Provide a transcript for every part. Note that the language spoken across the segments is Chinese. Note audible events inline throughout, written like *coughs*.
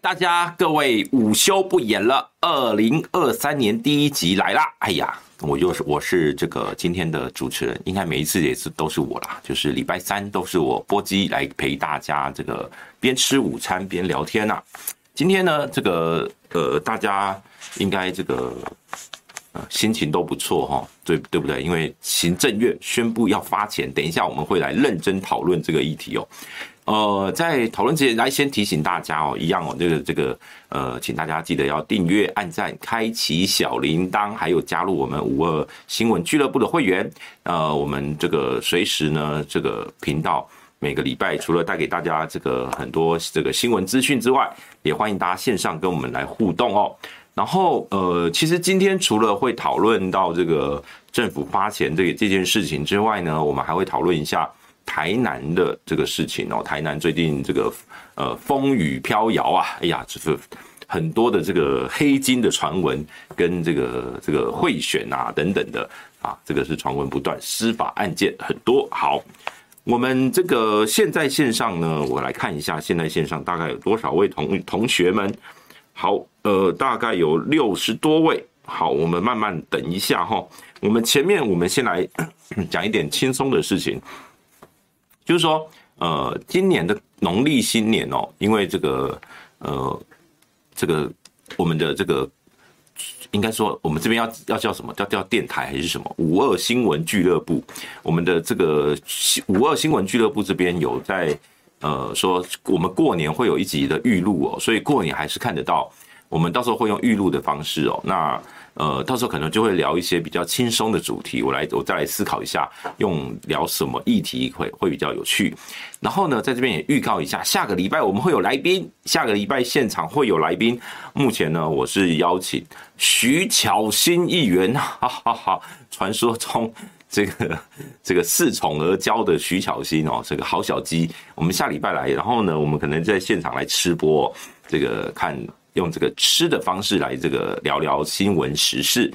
大家各位午休不演了，二零二三年第一集来啦！哎呀，我又是我是这个今天的主持人，应该每一次也是都是我啦，就是礼拜三都是我拨机来陪大家这个边吃午餐边聊天呐。今天呢，这个呃，大家应该这个呃心情都不错哈，对对不对？因为行政院宣布要发钱，等一下我们会来认真讨论这个议题哦。呃，在讨论之前，来先提醒大家哦，一样哦，这个这个呃，请大家记得要订阅、按赞、开启小铃铛，还有加入我们五二新闻俱乐部的会员。呃，我们这个随时呢，这个频道每个礼拜除了带给大家这个很多这个新闻资讯之外，也欢迎大家线上跟我们来互动哦。然后呃，其实今天除了会讨论到这个政府发钱这个这件事情之外呢，我们还会讨论一下。台南的这个事情哦，台南最近这个呃风雨飘摇啊，哎呀，就是很多的这个黑金的传闻跟这个这个贿选啊等等的啊，这个是传闻不断，司法案件很多。好，我们这个现在线上呢，我来看一下现在线上大概有多少位同同学们。好，呃，大概有六十多位。好，我们慢慢等一下哈。我们前面我们先来 *coughs* 讲一点轻松的事情。就是说，呃，今年的农历新年哦，因为这个，呃，这个我们的这个，应该说我们这边要要叫什么？叫叫电台还是什么？五二新闻俱乐部，我们的这个五二新闻俱乐部这边有在呃说，我们过年会有一集的预录哦，所以过年还是看得到。我们到时候会用预录的方式哦，那。呃，到时候可能就会聊一些比较轻松的主题，我来我再来思考一下，用聊什么议题会会比较有趣。然后呢，在这边也预告一下，下个礼拜我们会有来宾，下个礼拜现场会有来宾。目前呢，我是邀请徐巧芯议员，*laughs* 哈哈哈，传说中这个 *laughs* 这个恃宠而骄的徐巧芯哦，这个好小鸡，我们下礼拜来，然后呢，我们可能在现场来吃播，这个看。用这个吃的方式来这个聊聊新闻时事。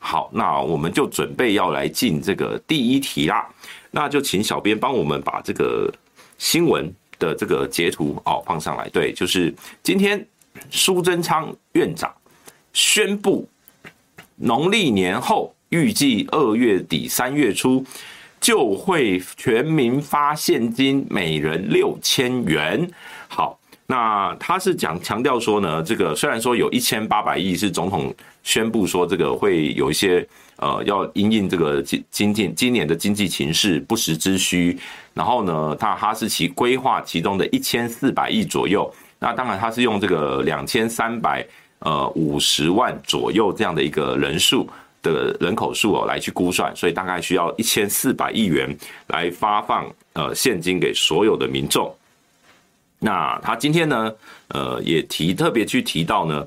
好，那我们就准备要来进这个第一题啦。那就请小编帮我们把这个新闻的这个截图哦放上来。对，就是今天苏贞昌院长宣布，农历年后预计二月底三月初就会全民发现金，每人六千元。好。那他是讲强调说呢，这个虽然说有一千八百亿是总统宣布说这个会有一些呃要因应这个经经济今年的经济情势不时之需，然后呢，他哈士奇规划其中的一千四百亿左右，那当然他是用这个两千三百呃五十万左右这样的一个人数的人口数哦来去估算，所以大概需要一千四百亿元来发放呃现金给所有的民众。那他今天呢，呃，也提特别去提到呢，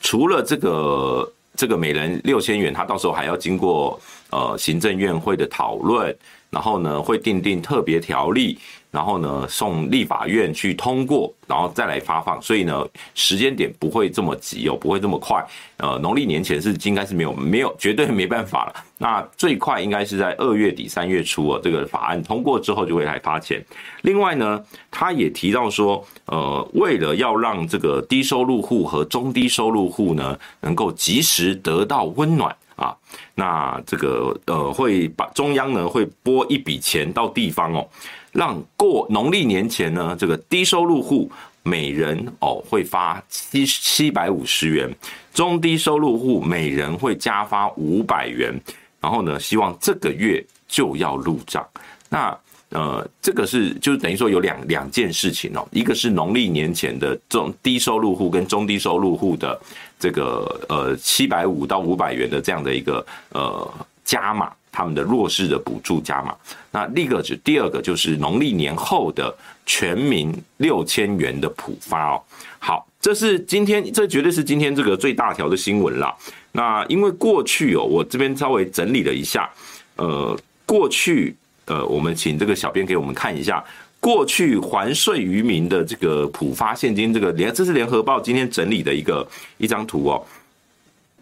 除了这个这个每人六千元，他到时候还要经过呃行政院会的讨论，然后呢会订定特别条例。然后呢，送立法院去通过，然后再来发放，所以呢，时间点不会这么急哦，不会这么快。呃，农历年前是应该是没有没有绝对没办法了。那最快应该是在二月底三月初哦，这个法案通过之后就会来发钱。另外呢，他也提到说，呃，为了要让这个低收入户和中低收入户呢，能够及时得到温暖啊，那这个呃，会把中央呢会拨一笔钱到地方哦。让过农历年前呢，这个低收入户每人哦会发七七百五十元，中低收入户每人会加发五百元，然后呢，希望这个月就要入账。那呃，这个是就等于说有两两件事情哦，一个是农历年前的中低收入户跟中低收入户的这个呃七百五到五百元的这样的一个呃加码。他们的弱势的补助加码，那另一个就第二个就是农历年后的全民六千元的普发哦。好，这是今天这绝对是今天这个最大条的新闻了。那因为过去哦，我这边稍微整理了一下，呃，过去呃，我们请这个小编给我们看一下过去还税于民的这个普发现金，这个联这是联合报今天整理的一个一张图哦。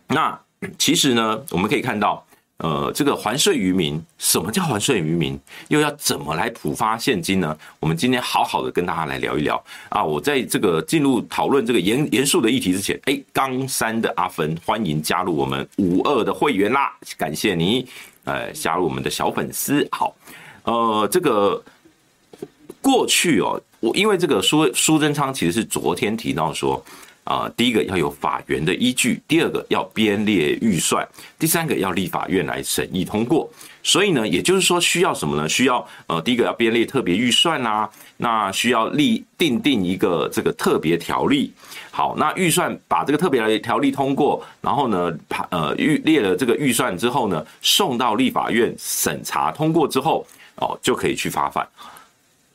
那 *clears throat* 其实呢，我们可以看到。呃，这个还税于民，什么叫还税于民？又要怎么来普发现金呢？我们今天好好的跟大家来聊一聊啊！我在这个进入讨论这个严严肃的议题之前，哎，冈山的阿芬，欢迎加入我们五二的会员啦！感谢你，呃，加入我们的小粉丝。好，呃，这个过去哦，我因为这个苏苏贞昌其实是昨天提到说。啊，第一个要有法源的依据，第二个要编列预算，第三个要立法院来审议通过。所以呢，也就是说需要什么呢？需要呃，第一个要编列特别预算啊，那需要立订定一个这个特别条例。好，那预算把这个特别的条例通过，然后呢，呃预列了这个预算之后呢，送到立法院审查通过之后，哦，就可以去发放。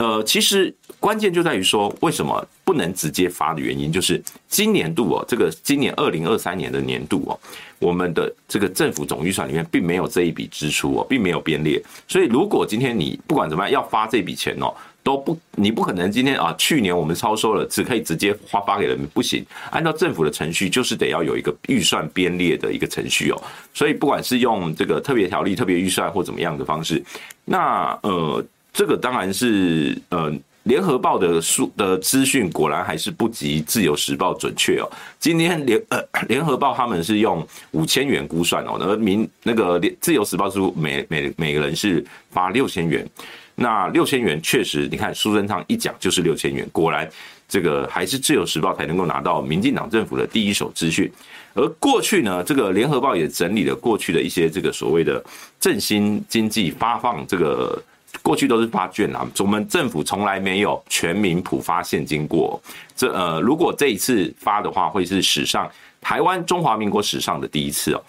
呃，其实关键就在于说，为什么不能直接发的原因，就是今年度哦，这个今年二零二三年的年度哦，我们的这个政府总预算里面并没有这一笔支出哦，并没有编列，所以如果今天你不管怎么样要发这笔钱哦，都不你不可能今天啊，去年我们超收了，只可以直接发发给人民，不行，按照政府的程序，就是得要有一个预算编列的一个程序哦，所以不管是用这个特别条例、特别预算或怎么样的方式，那呃。这个当然是，呃，联合报的数的资讯果然还是不及自由时报准确哦。今天联呃 *coughs* 联合报他们是用五千元估算哦，而民那个自由时报是每每每个人是发六千元，那六千元确实，你看苏贞昌一讲就是六千元，果然这个还是自由时报才能够拿到民进党政府的第一手资讯。而过去呢，这个联合报也整理了过去的一些这个所谓的振兴经济发放这个。过去都是发券啊，我们政府从来没有全民普发现金过。这呃，如果这一次发的话，会是史上台湾中华民国史上的第一次哦。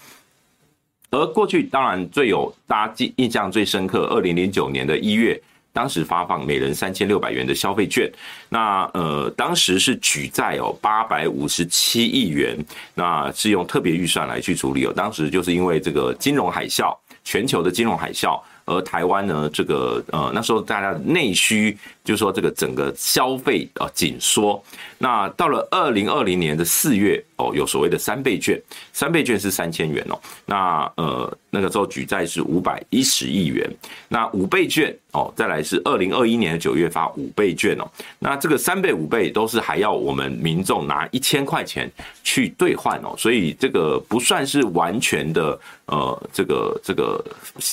而过去当然最有大家记印象最深刻，二零零九年的一月，当时发放每人三千六百元的消费券，那呃，当时是举债哦八百五十七亿元，那是用特别预算来去处理哦。当时就是因为这个金融海啸，全球的金融海啸。而台湾呢，这个呃那时候大家内需，就是说这个整个消费啊紧缩。那到了二零二零年的四月哦，有所谓的三倍券，三倍券是三千元哦。那呃那个时候举债是五百一十亿元。那五倍券哦，再来是二零二一年的九月发五倍券哦。那这个三倍五倍都是还要我们民众拿一千块钱去兑换哦，所以这个不算是完全的呃这个这个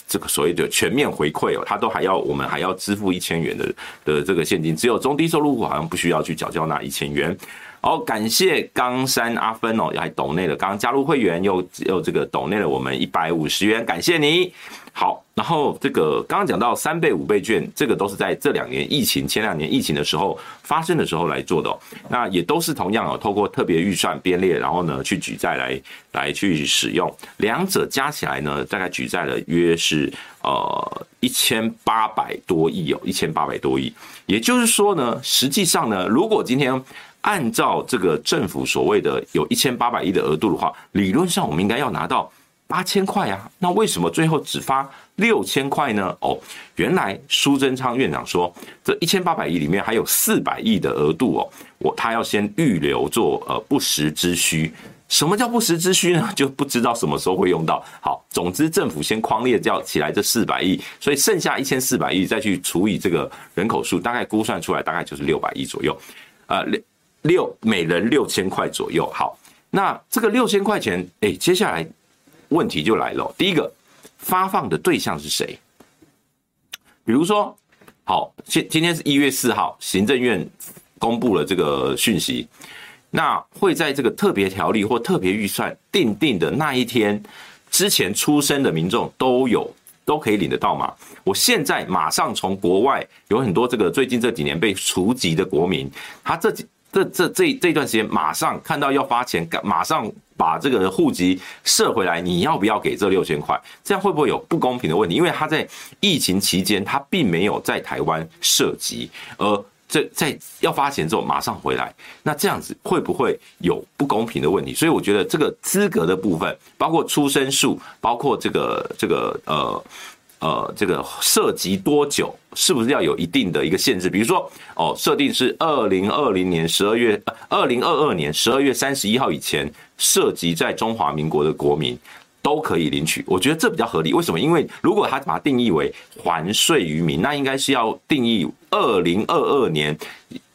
这个所谓的全面回馈哦，它都还要我们还要支付一千元的的这个现金，只有中低收入户好像不需要去缴交那一千元。好，感谢冈山阿芬哦，还抖内了，刚加入会员又又这个抖内了我们一百五十元，感谢你。好，然后这个刚刚讲到三倍五倍券，这个都是在这两年疫情前两年疫情的时候发生的时候来做的哦，那也都是同样哦，透过特别预算编列，然后呢去举债来来去使用，两者加起来呢，大概举债了约是呃一千八百多亿哦，一千八百多亿，也就是说呢，实际上呢，如果今天。按照这个政府所谓的有一千八百亿的额度的话，理论上我们应该要拿到八千块啊。那为什么最后只发六千块呢？哦，原来苏贞昌院长说，这一千八百亿里面还有四百亿的额度哦，我他要先预留做呃不时之需。什么叫不时之需呢？*laughs* 就不知道什么时候会用到。好，总之政府先框列掉起来这四百亿，所以剩下一千四百亿再去除以这个人口数，大概估算出来大概就是六百亿左右，呃六每人六千块左右，好，那这个六千块钱，哎，接下来问题就来了。第一个，发放的对象是谁？比如说，好，今今天是一月四号，行政院公布了这个讯息，那会在这个特别条例或特别预算订定的那一天之前出生的民众都有都可以领得到吗？我现在马上从国外有很多这个最近这几年被除籍的国民，他这几。这这这这段时间，马上看到要发钱，马上把这个户籍设回来，你要不要给这六千块？这样会不会有不公平的问题？因为他在疫情期间，他并没有在台湾设籍，而这在要发钱之后马上回来，那这样子会不会有不公平的问题？所以我觉得这个资格的部分，包括出生数，包括这个这个呃。呃，这个涉及多久是不是要有一定的一个限制？比如说，哦，设定是二零二零年十二月，二零二二年十二月三十一号以前涉及在中华民国的国民，都可以领取。我觉得这比较合理。为什么？因为如果他把它定义为还税于民，那应该是要定义二零二二年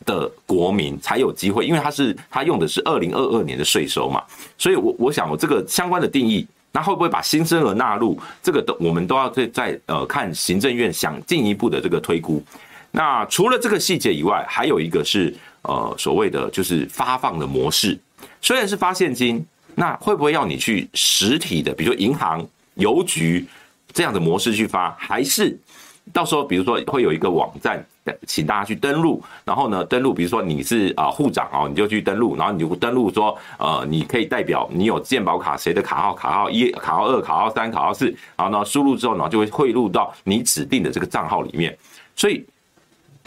的国民才有机会，因为他是他用的是二零二二年的税收嘛。所以，我我想我这个相关的定义，那会不会把新生儿纳入？这个都我们都要再再呃看行政院想进一步的这个推估。那除了这个细节以外，还有一个是呃所谓的就是发放的模式，虽然是发现金，那会不会要你去实体的，比如银行、邮局这样的模式去发，还是到时候比如说会有一个网站，请大家去登录，然后呢登录，比如说你是啊户长哦，你就去登录，然后你就登录说呃你可以代表你有健保卡谁的卡号，卡号一、卡号二、卡号三、卡号四，然后呢输入之后呢就会汇入到你指定的这个账号里面，所以。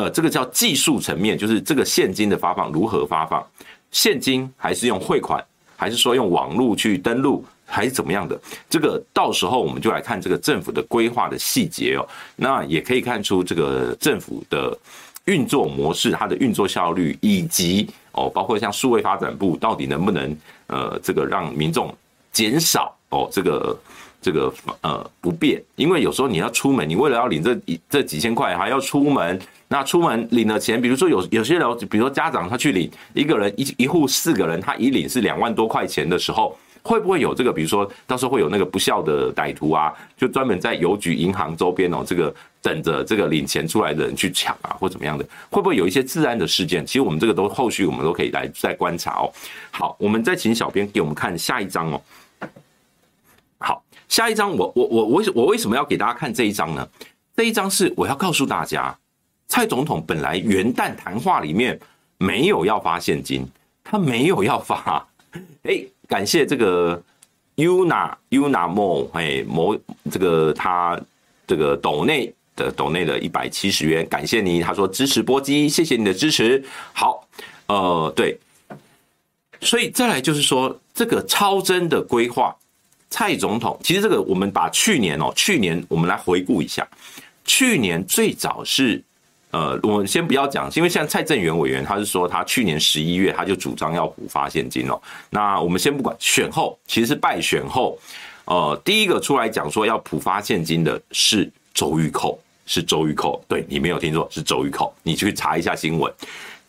呃，这个叫技术层面，就是这个现金的发放如何发放，现金还是用汇款，还是说用网络去登录，还是怎么样的？这个到时候我们就来看这个政府的规划的细节哦。那也可以看出这个政府的运作模式，它的运作效率，以及哦，包括像数位发展部到底能不能呃，这个让民众减少哦这个。这个呃不便，因为有时候你要出门，你为了要领这这几千块，还要出门。那出门领了钱，比如说有有些人，比如说家长他去领一个人一一户四个人，他一领是两万多块钱的时候，会不会有这个？比如说到时候会有那个不孝的歹徒啊，就专门在邮局、银行周边哦，这个等着这个领钱出来的人去抢啊，或怎么样的？会不会有一些治安的事件？其实我们这个都后续我们都可以来再观察哦。好，我们再请小编给我们看下一张哦。好。下一张，我我我我我为什么要给大家看这一张呢？这一张是我要告诉大家，蔡总统本来元旦谈话里面没有要发现金，他没有要发。哎，*laughs* 感谢这个 Una Una Mo 哎某这个他这个斗内的斗内的一百七十元，感谢你。他说支持波基，谢谢你的支持。好，呃，对，所以再来就是说这个超真的规划。蔡总统，其实这个我们把去年哦，去年我们来回顾一下，去年最早是，呃，我们先不要讲，因为像蔡正元委员他是说他去年十一月他就主张要补发现金哦，那我们先不管选后，其实是败选后，呃，第一个出来讲说要补发现金的是周玉蔻，是周玉蔻，对，你没有听错，是周玉蔻，你去查一下新闻，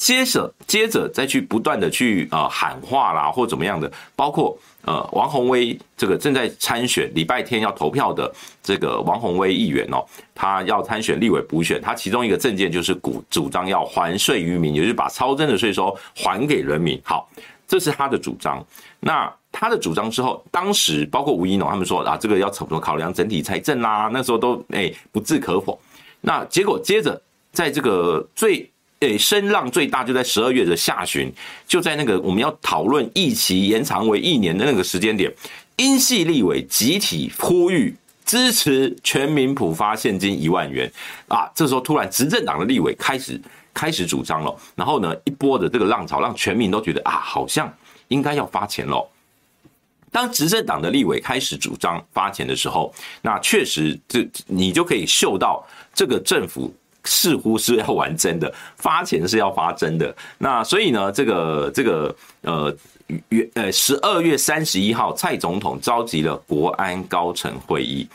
接着接着再去不断的去呃喊话啦或怎么样的，包括。呃，王宏威这个正在参选，礼拜天要投票的这个王宏威议员哦，他要参选立委补选，他其中一个政见就是主主张要还税于民，也就是把超征的税收还给人民。好，这是他的主张。那他的主张之后，当时包括吴怡农他们说啊，这个要怎么考量整体财政啦，那时候都哎不置可否。那结果接着在这个最。诶，声浪最大就在十二月的下旬，就在那个我们要讨论役期延长为一年的那个时间点，英系立委集体呼吁支持全民普发现金一万元啊！这时候突然执政党的立委开始开始主张了，然后呢，一波的这个浪潮让全民都觉得啊，好像应该要发钱了。当执政党的立委开始主张发钱的时候，那确实这你就可以嗅到这个政府。似乎是要玩真的，*laughs* 发钱是要发真的。那所以呢，这个这个呃月呃十二月三十一号，蔡总统召集了国安高层会议。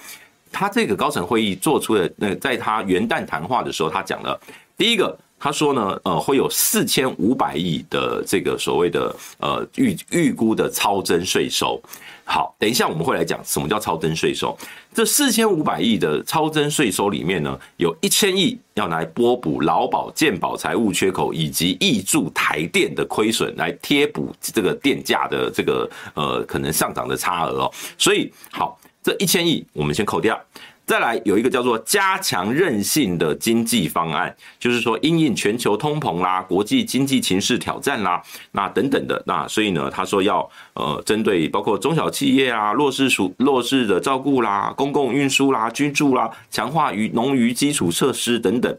他这个高层会议做出的那在他元旦谈话的时候，他讲了第一个，他说呢，呃，会有四千五百亿的这个所谓的呃预预估的超增税收。好，等一下我们会来讲什么叫超增税收。这四千五百亿的超增税收里面呢，有一千亿要来拨补劳保、健保财务缺口，以及挹注台电的亏损，来贴补这个电价的这个呃可能上涨的差额哦。所以好，这一千亿我们先扣掉。再来有一个叫做加强韧性的经济方案，就是说因应全球通膨啦、国际经济情势挑战啦，那等等的，那所以呢，他说要呃针对包括中小企业啊、弱势属弱势的照顾啦、公共运输啦、居住啦、强化于农渔基础设施等等，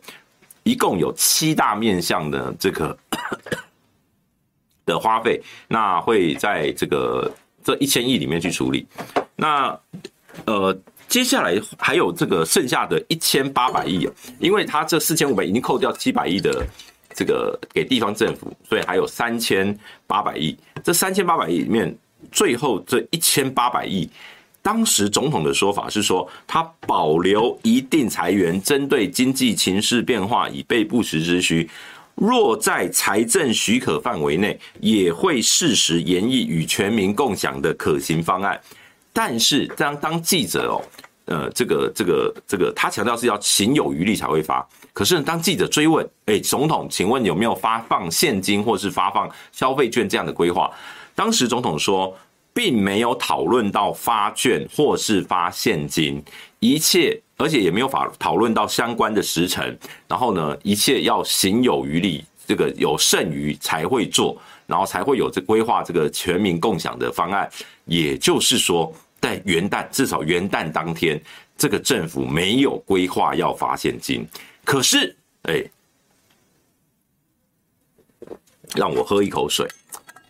一共有七大面向的这个 *coughs* 的花费，那会在这个这一千亿里面去处理，那呃。接下来还有这个剩下的一千八百亿，因为他这四千五百已经扣掉七百亿的这个给地方政府，所以还有三千八百亿。这三千八百亿里面，最后这一千八百亿当时总统的说法是说，他保留一定财源，针对经济情势变化以备不时之需。若在财政许可范围内，也会适时研议与全民共享的可行方案。但是当当记者哦，呃，这个这个这个，他强调是要行有余力才会发。可是当记者追问，哎，总统，请问有没有发放现金或是发放消费券这样的规划？当时总统说，并没有讨论到发券或是发现金，一切。而且也没有法讨论到相关的时程，然后呢，一切要行有余力，这个有剩余才会做，然后才会有这规划这个全民共享的方案。也就是说，在元旦至少元旦当天，这个政府没有规划要发现金。可是，哎，让我喝一口水。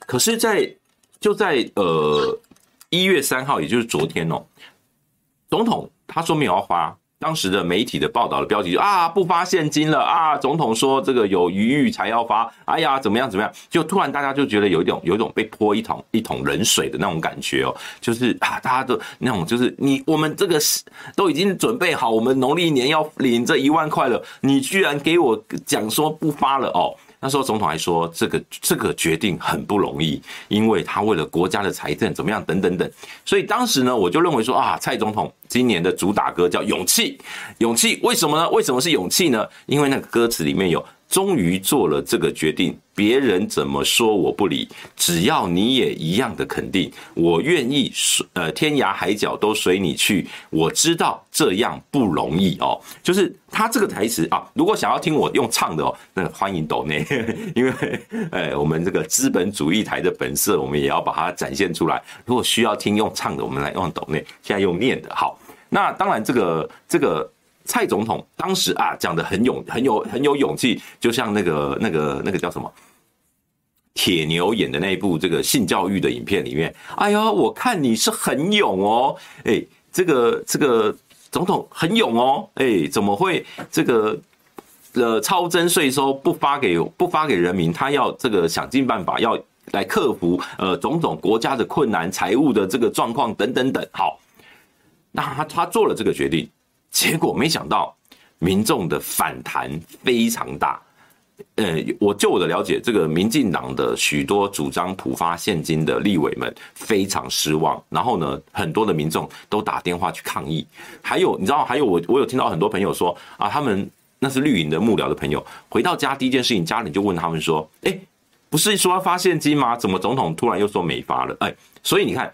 可是在，在就在呃一月三号，也就是昨天哦，总统。他说没有要发，当时的媒体的报道的标题就啊，不发现金了啊，总统说这个有余裕才要发，哎呀怎么样怎么样，就突然大家就觉得有一种有一种被泼一桶一桶冷水的那种感觉哦，就是啊大家都那种就是你我们这个是都已经准备好，我们农历年要领这一万块了，你居然给我讲说不发了哦。那时候总统还说，这个这个决定很不容易，因为他为了国家的财政怎么样等等等，所以当时呢，我就认为说啊，蔡总统今年的主打歌叫勇气，勇气为什么呢？为什么是勇气呢？因为那个歌词里面有。终于做了这个决定，别人怎么说我不理，只要你也一样的肯定，我愿意，呃，天涯海角都随你去。我知道这样不容易哦，就是他这个台词啊。如果想要听我用唱的哦，那欢迎抖内，*laughs* 因为呃，我们这个资本主义台的本色，我们也要把它展现出来。如果需要听用唱的，我们来用抖内，现在用念的。好，那当然这个这个。蔡总统当时啊讲的很勇，很有很有勇气，就像那个那个那个叫什么？铁牛演的那一部这个性教育的影片里面，哎呦，我看你是很勇哦，哎，这个这个总统很勇哦，哎，怎么会这个呃超征税收不发给不发给人民，他要这个想尽办法要来克服呃种种国家的困难、财务的这个状况等等等，好，那他他做了这个决定。结果没想到，民众的反弹非常大。呃，我就我的了解，这个民进党的许多主张普发现金的立委们非常失望。然后呢，很多的民众都打电话去抗议。还有，你知道，还有我我有听到很多朋友说啊，他们那是绿营的幕僚的朋友，回到家第一件事情，家里就问他们说：“哎，不是说要发现金吗？怎么总统突然又说没发了？”哎，所以你看。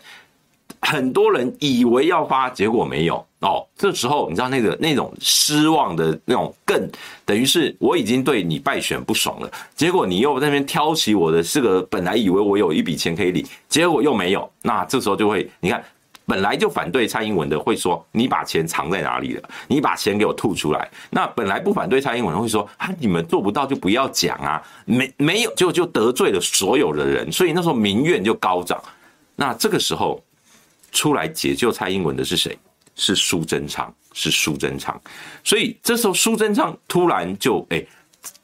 很多人以为要发，结果没有哦。这时候你知道那个那种失望的那种，更等于是我已经对你败选不爽了，结果你又在那边挑起我的这个，本来以为我有一笔钱可以领，结果又没有。那这时候就会，你看本来就反对蔡英文的会说，你把钱藏在哪里了？你把钱给我吐出来。那本来不反对蔡英文的会说啊，你们做不到就不要讲啊，没没有就就得罪了所有的人，所以那时候民怨就高涨。那这个时候。出来解救蔡英文的是谁？是苏贞昌，是苏贞昌。所以这时候苏贞昌突然就哎，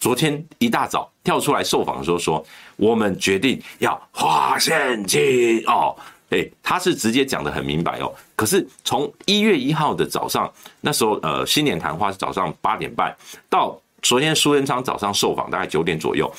昨天一大早跳出来受访的时候说：“我们决定要发现金哦。”哎，他是直接讲得很明白哦。可是从一月一号的早上，那时候呃新年谈话是早上八点半，到昨天苏贞昌早上受访大概九点左右。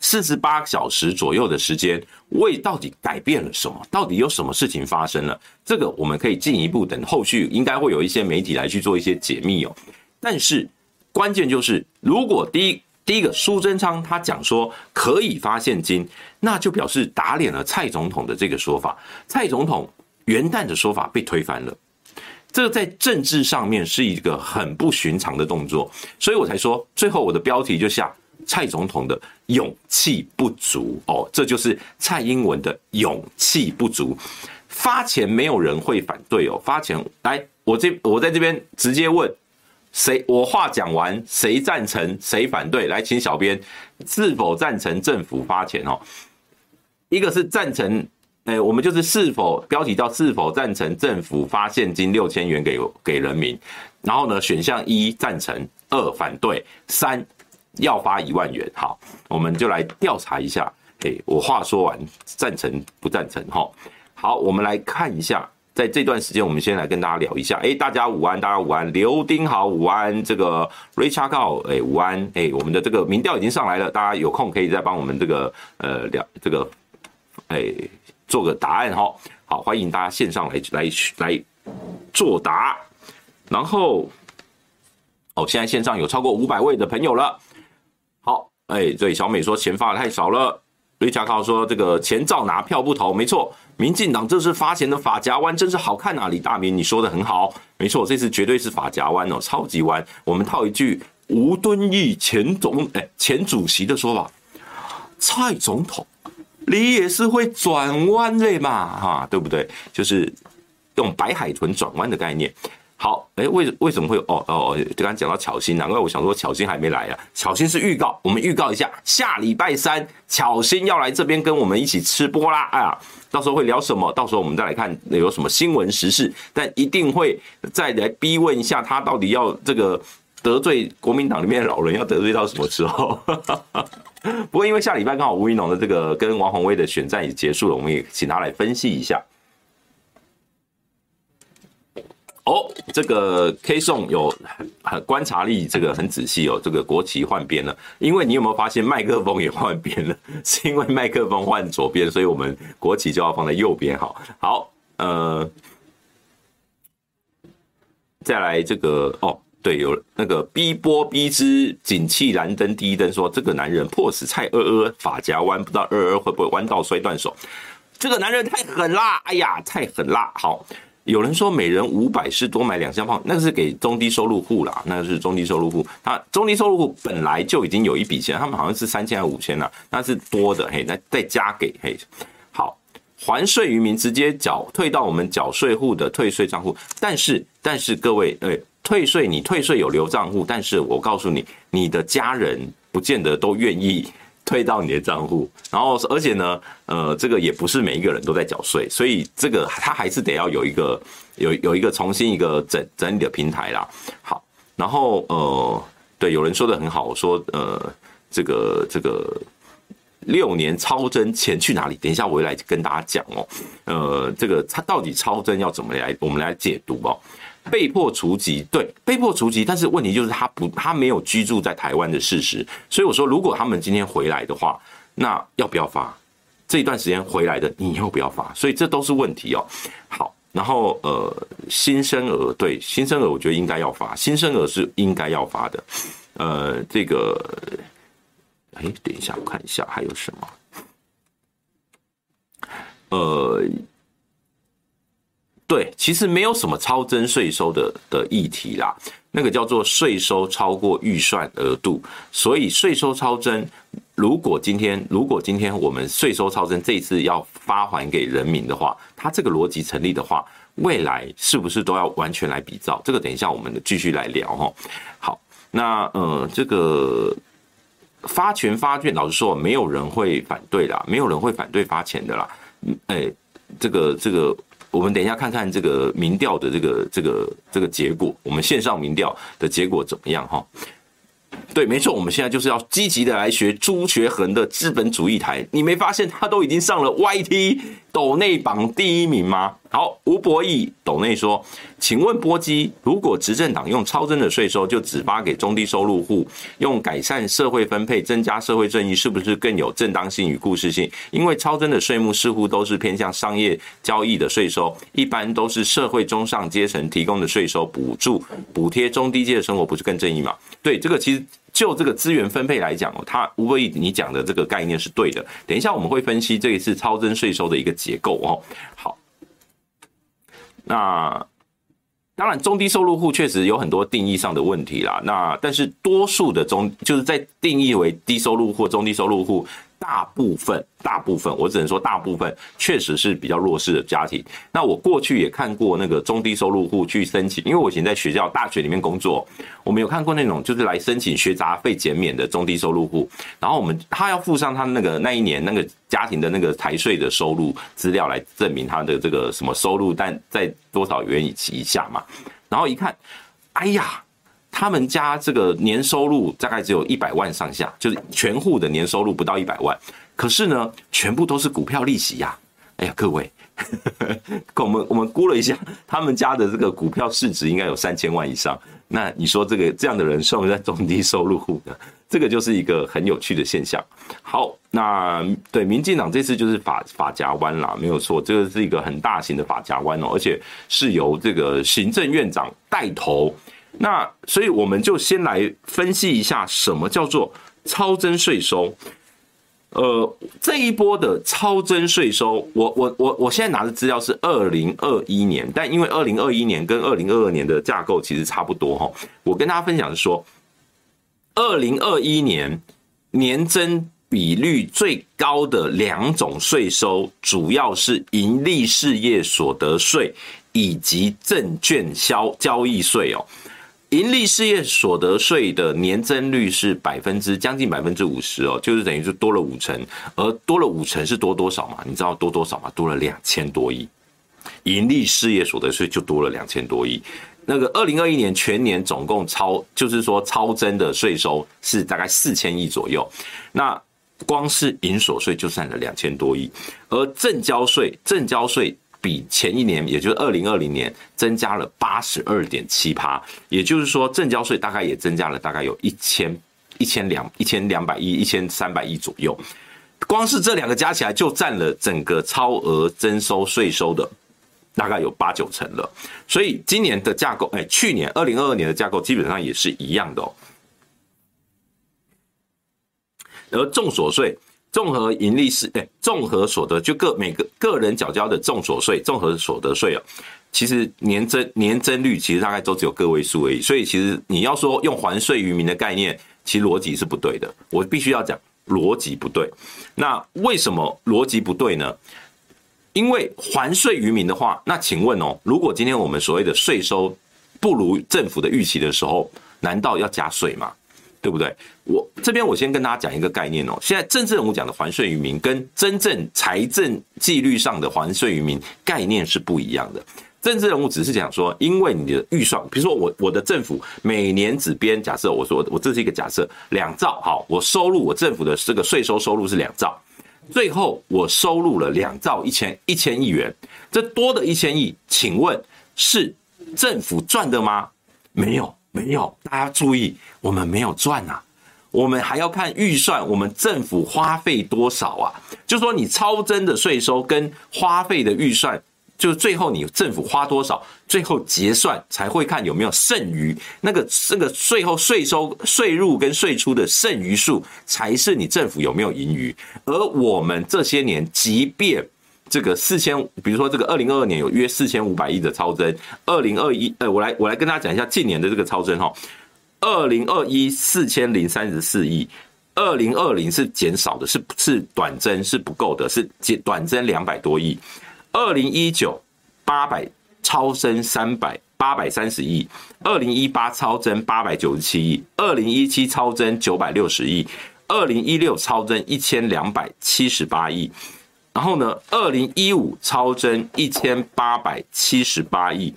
四十八小时左右的时间，为到底改变了什么？到底有什么事情发生了？这个我们可以进一步等后续应该会有一些媒体来去做一些解密哦。但是关键就是，如果第一第一个苏贞昌他讲说可以发现金，那就表示打脸了蔡总统的这个说法。蔡总统元旦的说法被推翻了，这在政治上面是一个很不寻常的动作，所以我才说最后我的标题就下。蔡总统的勇气不足哦，这就是蔡英文的勇气不足。发钱没有人会反对哦，发钱来，我这我在这边直接问谁？我话讲完，谁赞成谁反对？来，请小编是否赞成政府发钱哦？一个是赞成，哎，我们就是是否标题叫是否赞成政府发现金六千元给给人民？然后呢，选项一赞成，二反对，三。要发一万元，好，我们就来调查一下。诶，我话说完，赞成不赞成？哈，好，我们来看一下在这段时间，我们先来跟大家聊一下。哎，大家午安，大家午安，刘丁豪午安，这个 Richard 告哎午安，哎，我们的这个民调已经上来了，大家有空可以再帮我们这个呃聊这个哎做个答案哈。好，欢迎大家线上来来来作答。然后哦，现在线上有超过五百位的朋友了。哎，对，小美说钱发的太少了。瑞恰靠说：“这个钱照拿，票不投，没错。民进党这次发钱的法夹弯真是好看啊！李大明，你说的很好，没错，这次绝对是法夹弯哦，超级弯。我们套一句吴敦义前总哎前主席的说法，蔡总统，你也是会转弯的嘛？哈，对不对？就是用白海豚转弯的概念。”好，哎，为为什么会有？哦哦，就刚才讲到巧心，难怪我想说巧心还没来啊。巧心是预告，我们预告一下，下礼拜三巧心要来这边跟我们一起吃播啦。哎呀，到时候会聊什么？到时候我们再来看有什么新闻时事，但一定会再来逼问一下他到底要这个得罪国民党里面的老人要得罪到什么时候？*laughs* 不过因为下礼拜刚好吴怡农的这个跟王宏威的选战也结束了，我们也请他来分析一下。哦，这个 K 宋有很观察力，这个很仔细哦。这个国旗换边了，因为你有没有发现麦克风也换边了？*laughs* 是因为麦克风换左边，所以我们国旗就要放在右边。好，好，呃，再来这个哦，对，有那个 B 波 B 之景气蓝灯第一灯说，这个男人迫使蔡二二发夹弯，不知道二二会不会弯到摔断手？这个男人太狠啦！哎呀，太狠啦！好。有人说每人五百是多买两箱炮，那个是给中低收入户啦，那个是中低收入户。他中低收入户本来就已经有一笔钱，他们好像是三千还五千啦，那是多的嘿，那再加给嘿。好，还税于民，直接缴退到我们缴税户的退税账户。但是但是各位，诶，退税你退税有留账户，但是我告诉你，你的家人不见得都愿意。退到你的账户，然后而且呢，呃，这个也不是每一个人都在缴税，所以这个他还是得要有一个有有一个重新一个整整理的平台啦。好，然后呃，对，有人说的很好，我说呃，这个这个六年超征钱去哪里？等一下我会来跟大家讲哦，呃，这个他到底超征要怎么来，我们来解读哦。被迫除籍，对，被迫除籍，但是问题就是他不，他没有居住在台湾的事实，所以我说，如果他们今天回来的话，那要不要发？这一段时间回来的，你要不要发？所以这都是问题哦。好，然后呃，新生儿，对，新生儿，我觉得应该要发，新生儿是应该要发的。呃，这个，哎，等一下，我看一下还有什么，呃。对，其实没有什么超征税收的的议题啦，那个叫做税收超过预算额度，所以税收超征，如果今天如果今天我们税收超征这一次要发还给人民的话，它这个逻辑成立的话，未来是不是都要完全来比照？这个等一下我们继续来聊哈。好，那呃这个发钱发券，老实说，没有人会反对啦，没有人会反对发钱的啦。嗯哎，这个这个。我们等一下看看这个民调的这个这个这个结果，我们线上民调的结果怎么样哈？对，没错，我们现在就是要积极的来学朱学恒的资本主义台。你没发现他都已经上了 YT 斗内榜第一名吗？好，吴博义斗内说，请问波基，如果执政党用超增的税收就只发给中低收入户，用改善社会分配、增加社会正义，是不是更有正当性与故事性？因为超增的税目似乎都是偏向商业交易的税收，一般都是社会中上阶层提供的税收补助补贴中低阶的生活，不是更正义吗？对，这个其实。就这个资源分配来讲哦，它无非你讲的这个概念是对的。等一下我们会分析这一次超增税收的一个结构哦。好，那当然中低收入户确实有很多定义上的问题啦。那但是多数的中就是在定义为低收入或中低收入户。大部分，大部分，我只能说大部分确实是比较弱势的家庭。那我过去也看过那个中低收入户去申请，因为我以前在学校大学里面工作，我们有看过那种就是来申请学杂费减免的中低收入户。然后我们他要附上他那个那一年那个家庭的那个财税的收入资料来证明他的这个什么收入，但在多少元以以下嘛。然后一看，哎呀。他们家这个年收入大概只有一百万上下，就是全户的年收入不到一百万。可是呢，全部都是股票利息呀！哎呀，各位，*laughs* 我们我们估了一下，他们家的这个股票市值应该有三千万以上。那你说这个这样的人算不算中低收入户呢？这个就是一个很有趣的现象。好，那对民进党这次就是法法夹弯啦，没有错，这个是一个很大型的法夹弯哦，而且是由这个行政院长带头。那所以我们就先来分析一下什么叫做超征税收。呃，这一波的超征税收，我我我我现在拿的资料是二零二一年，但因为二零二一年跟二零二二年的架构其实差不多哈，我跟大家分享是说，二零二一年年增比率最高的两种税收，主要是盈利事业所得税以及证券销交易税哦。盈利事业所得税的年增率是百分之将近百分之五十哦，就是等于是多了五成，而多了五成是多多少嘛？你知道多多少吗？多了两千多亿，盈利事业所得税就多了两千多亿。那个二零二一年全年总共超，就是说超增的税收是大概四千亿左右，那光是营所税就占了两千多亿，而证交税证交税。比前一年，也就是二零二零年增加了八十二点七趴，也就是说，证交税大概也增加了大概有一千一千两一千两百亿、一千三百亿左右。光是这两个加起来，就占了整个超额征收税收的大概有八九成了。所以今年的架构，哎，去年二零二二年的架构基本上也是一样的哦。而重所税。综合盈利是哎，综合所得就个每个个人缴交的综所税、综合所得税啊，其实年增年增率其实大概都只有个位数而已，所以其实你要说用还税于民的概念，其实逻辑是不对的。我必须要讲逻辑不对。那为什么逻辑不对呢？因为还税于民的话，那请问哦，如果今天我们所谓的税收不如政府的预期的时候，难道要加税吗？对不对？我这边我先跟大家讲一个概念哦。现在政治人物讲的还税于民，跟真正财政纪律上的还税于民概念是不一样的。政治人物只是讲说，因为你的预算，比如说我我的政府每年只编，假设我说我这是一个假设，两兆，好，我收入我政府的这个税收收入是两兆，最后我收入了两兆一千一千亿元，这多的一千亿，请问是政府赚的吗？没有。没有，大家注意，我们没有赚啊，我们还要看预算，我们政府花费多少啊？就说你超征的税收跟花费的预算，就最后你政府花多少，最后结算才会看有没有剩余，那个那个税后税收税入跟税出的剩余数，才是你政府有没有盈余。而我们这些年，即便这个四千，比如说这个二零二二年有约四千五百亿的超增，二零二一，呃，我来我来跟大家讲一下近年的这个超增哈，二零二一四千零三十四亿，二零二零是减少的，是是短增是不够的，是减短增两百多亿，二零一九八百超增三百八百三十亿，二零一八超增八百九十七亿，二零一七超增九百六十亿，二零一六超增一千两百七十八亿。然后呢，二零一五超增一千八百七十八亿，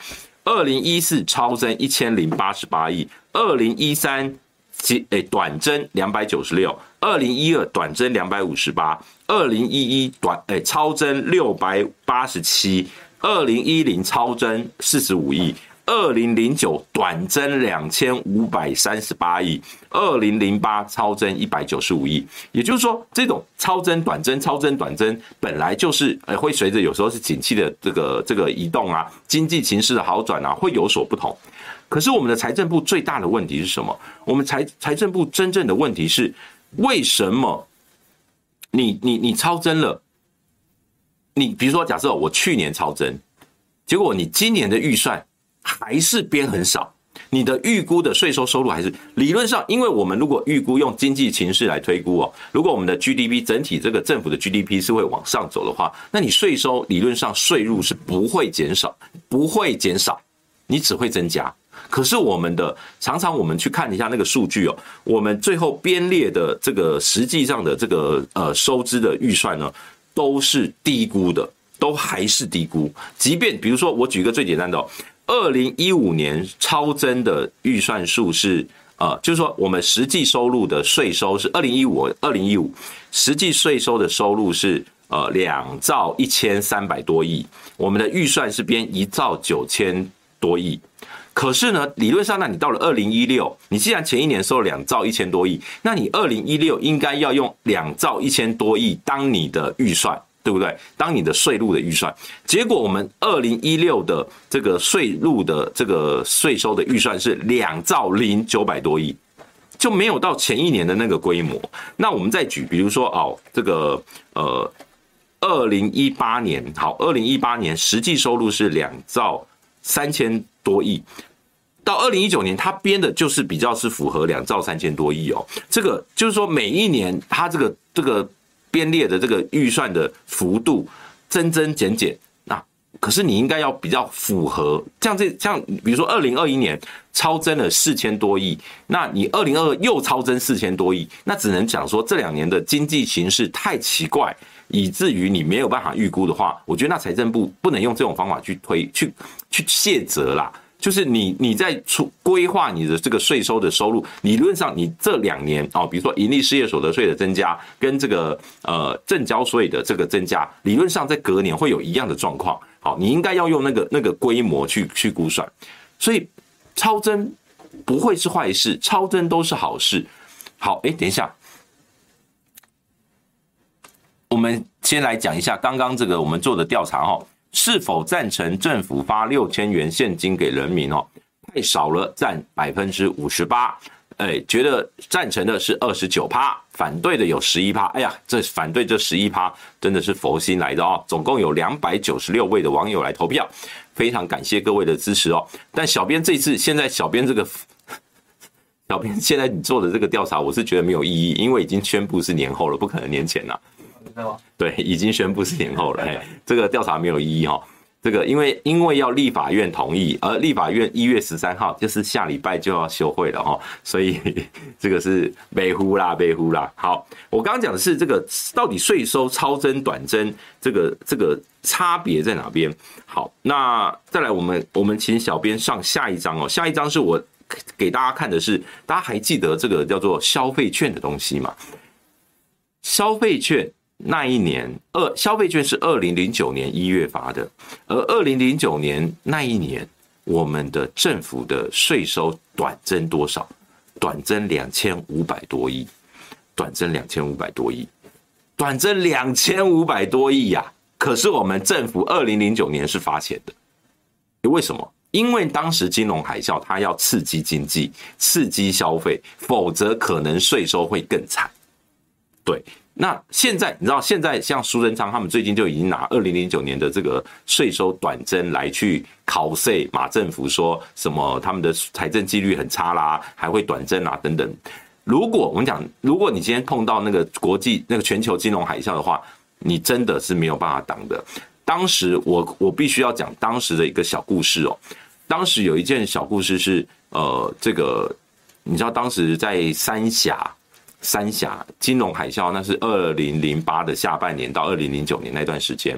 二零一四超增一千零八十八亿，二零一三其诶短增两百九十六，二零一二短增两百五十八，二零一一短诶超增六百八十七，二零一零超增四十五亿。二零零九短征两千五百三十八亿，二零零八超征一百九十五亿。也就是说，这种超征短征、超征短征，本来就是呃会随着有时候是景气的这个这个移动啊，经济情势的好转啊，会有所不同。可是我们的财政部最大的问题是什么？我们财财政部真正的问题是，为什么你你你超征了？你比如说，假设我去年超征，结果你今年的预算。还是编很少，你的预估的税收收入还是理论上，因为我们如果预估用经济形势来推估哦，如果我们的 GDP 整体这个政府的 GDP 是会往上走的话，那你税收理论上税入是不会减少，不会减少，你只会增加。可是我们的常常我们去看一下那个数据哦，我们最后编列的这个实际上的这个呃收支的预算呢，都是低估的，都还是低估。即便比如说我举一个最简单的哦。二零一五年超增的预算数是呃，就是说我们实际收入的税收是二零一五二零一五实际税收的收入是呃两兆一千三百多亿，我们的预算是编一兆九千多亿。可是呢，理论上，那你到了二零一六，你既然前一年收了两兆一千多亿，那你二零一六应该要用两兆一千多亿当你的预算，对不对？当你的税入的预算。结果我们二零一六的这个税入的这个税收的预算是两兆零九百多亿，就没有到前一年的那个规模。那我们再举，比如说哦，这个呃，二零一八年，好，二零一八年实际收入是两兆三千多亿。到二零一九年，他编的就是比较是符合两兆三千多亿哦。这个就是说，每一年他这个这个编列的这个预算的幅度增增减减。那可是你应该要比较符合，像这像比如说二零二一年超增了四千多亿，那你二零二二又超增四千多亿，那只能讲说这两年的经济形势太奇怪，以至于你没有办法预估的话，我觉得那财政部不能用这种方法去推去去卸责啦。就是你你在出规划你的这个税收的收入，理论上你这两年哦，比如说盈利事业所得税的增加跟这个呃证交税的这个增加，理论上在隔年会有一样的状况。好，你应该要用那个那个规模去去估算，所以超增不会是坏事，超增都是好事。好，哎，等一下，我们先来讲一下刚刚这个我们做的调查哦。是否赞成政府发六千元现金给人民哦？太少了，占百分之五十八。哎，觉得赞成的是二十九趴，反对的有十一趴。哎呀，这反对这十一趴真的是佛心来的哦。总共有两百九十六位的网友来投票，非常感谢各位的支持哦。但小编这次现在小编这个 *laughs* 小编现在你做的这个调查，我是觉得没有意义，因为已经宣布是年后了，不可能年前了。对，已经宣布是年后了。哎，这个调查没有意义哈。这个因为因为要立法院同意，而立法院一月十三号就是下礼拜就要休会了哈，所以这个是北呼啦，北呼啦。好，我刚刚讲的是这个到底税收超增短增这个这个差别在哪边？好，那再来我们我们请小编上下一张哦，下一张是我给大家看的是，大家还记得这个叫做消费券的东西吗？消费券。那一年，二消费券是二零零九年一月发的，而二零零九年那一年，我们的政府的税收短增多少？短增两千五百多亿，短增两千五百多亿，短增两千五百多亿呀！可是我们政府二零零九年是发钱的，为什么？因为当时金融海啸，它要刺激经济，刺激消费，否则可能税收会更惨。对。那现在你知道，现在像苏贞昌他们最近就已经拿二零零九年的这个税收短征来去考税马政府，说什么他们的财政纪律很差啦，还会短征啊等等。如果我们讲，如果你今天碰到那个国际那个全球金融海啸的话，你真的是没有办法挡的。当时我我必须要讲当时的一个小故事哦，当时有一件小故事是呃，这个你知道当时在三峡。三峡金融海啸，那是二零零八的下半年到二零零九年那段时间，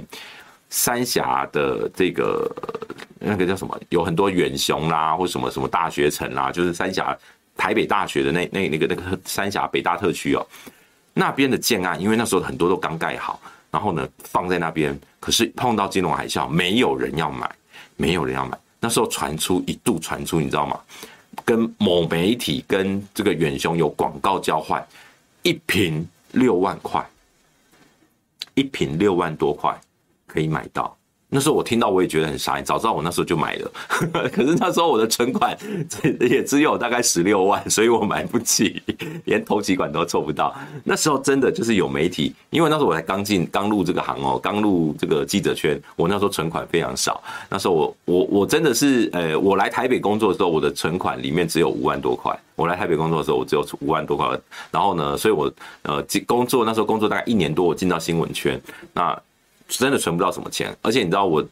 三峡的这个那个叫什么，有很多远雄啦，或什么什么大学城啦，就是三峡台北大学的那那那个那个三峡北大特区哦，那边的建案，因为那时候很多都刚盖好，然后呢放在那边，可是碰到金融海啸，没有人要买，没有人要买，那时候传出一度传出，你知道吗？跟某媒体跟这个远雄有广告交换，一瓶六万块，一瓶六万多块可以买到。那时候我听到我也觉得很傻，早知道我那时候就买了。*laughs* 可是那时候我的存款也只有大概十六万，所以我买不起，连头几款都凑不到。那时候真的就是有媒体，因为那时候我才刚进，刚入这个行哦，刚入这个记者圈，我那时候存款非常少。那时候我我我真的是，呃，我来台北工作的时候，我的存款里面只有五万多块。我来台北工作的时候，我只有五万多块。然后呢，所以我呃工作那时候工作大概一年多，我进到新闻圈那。真的存不到什么钱，而且你知道我，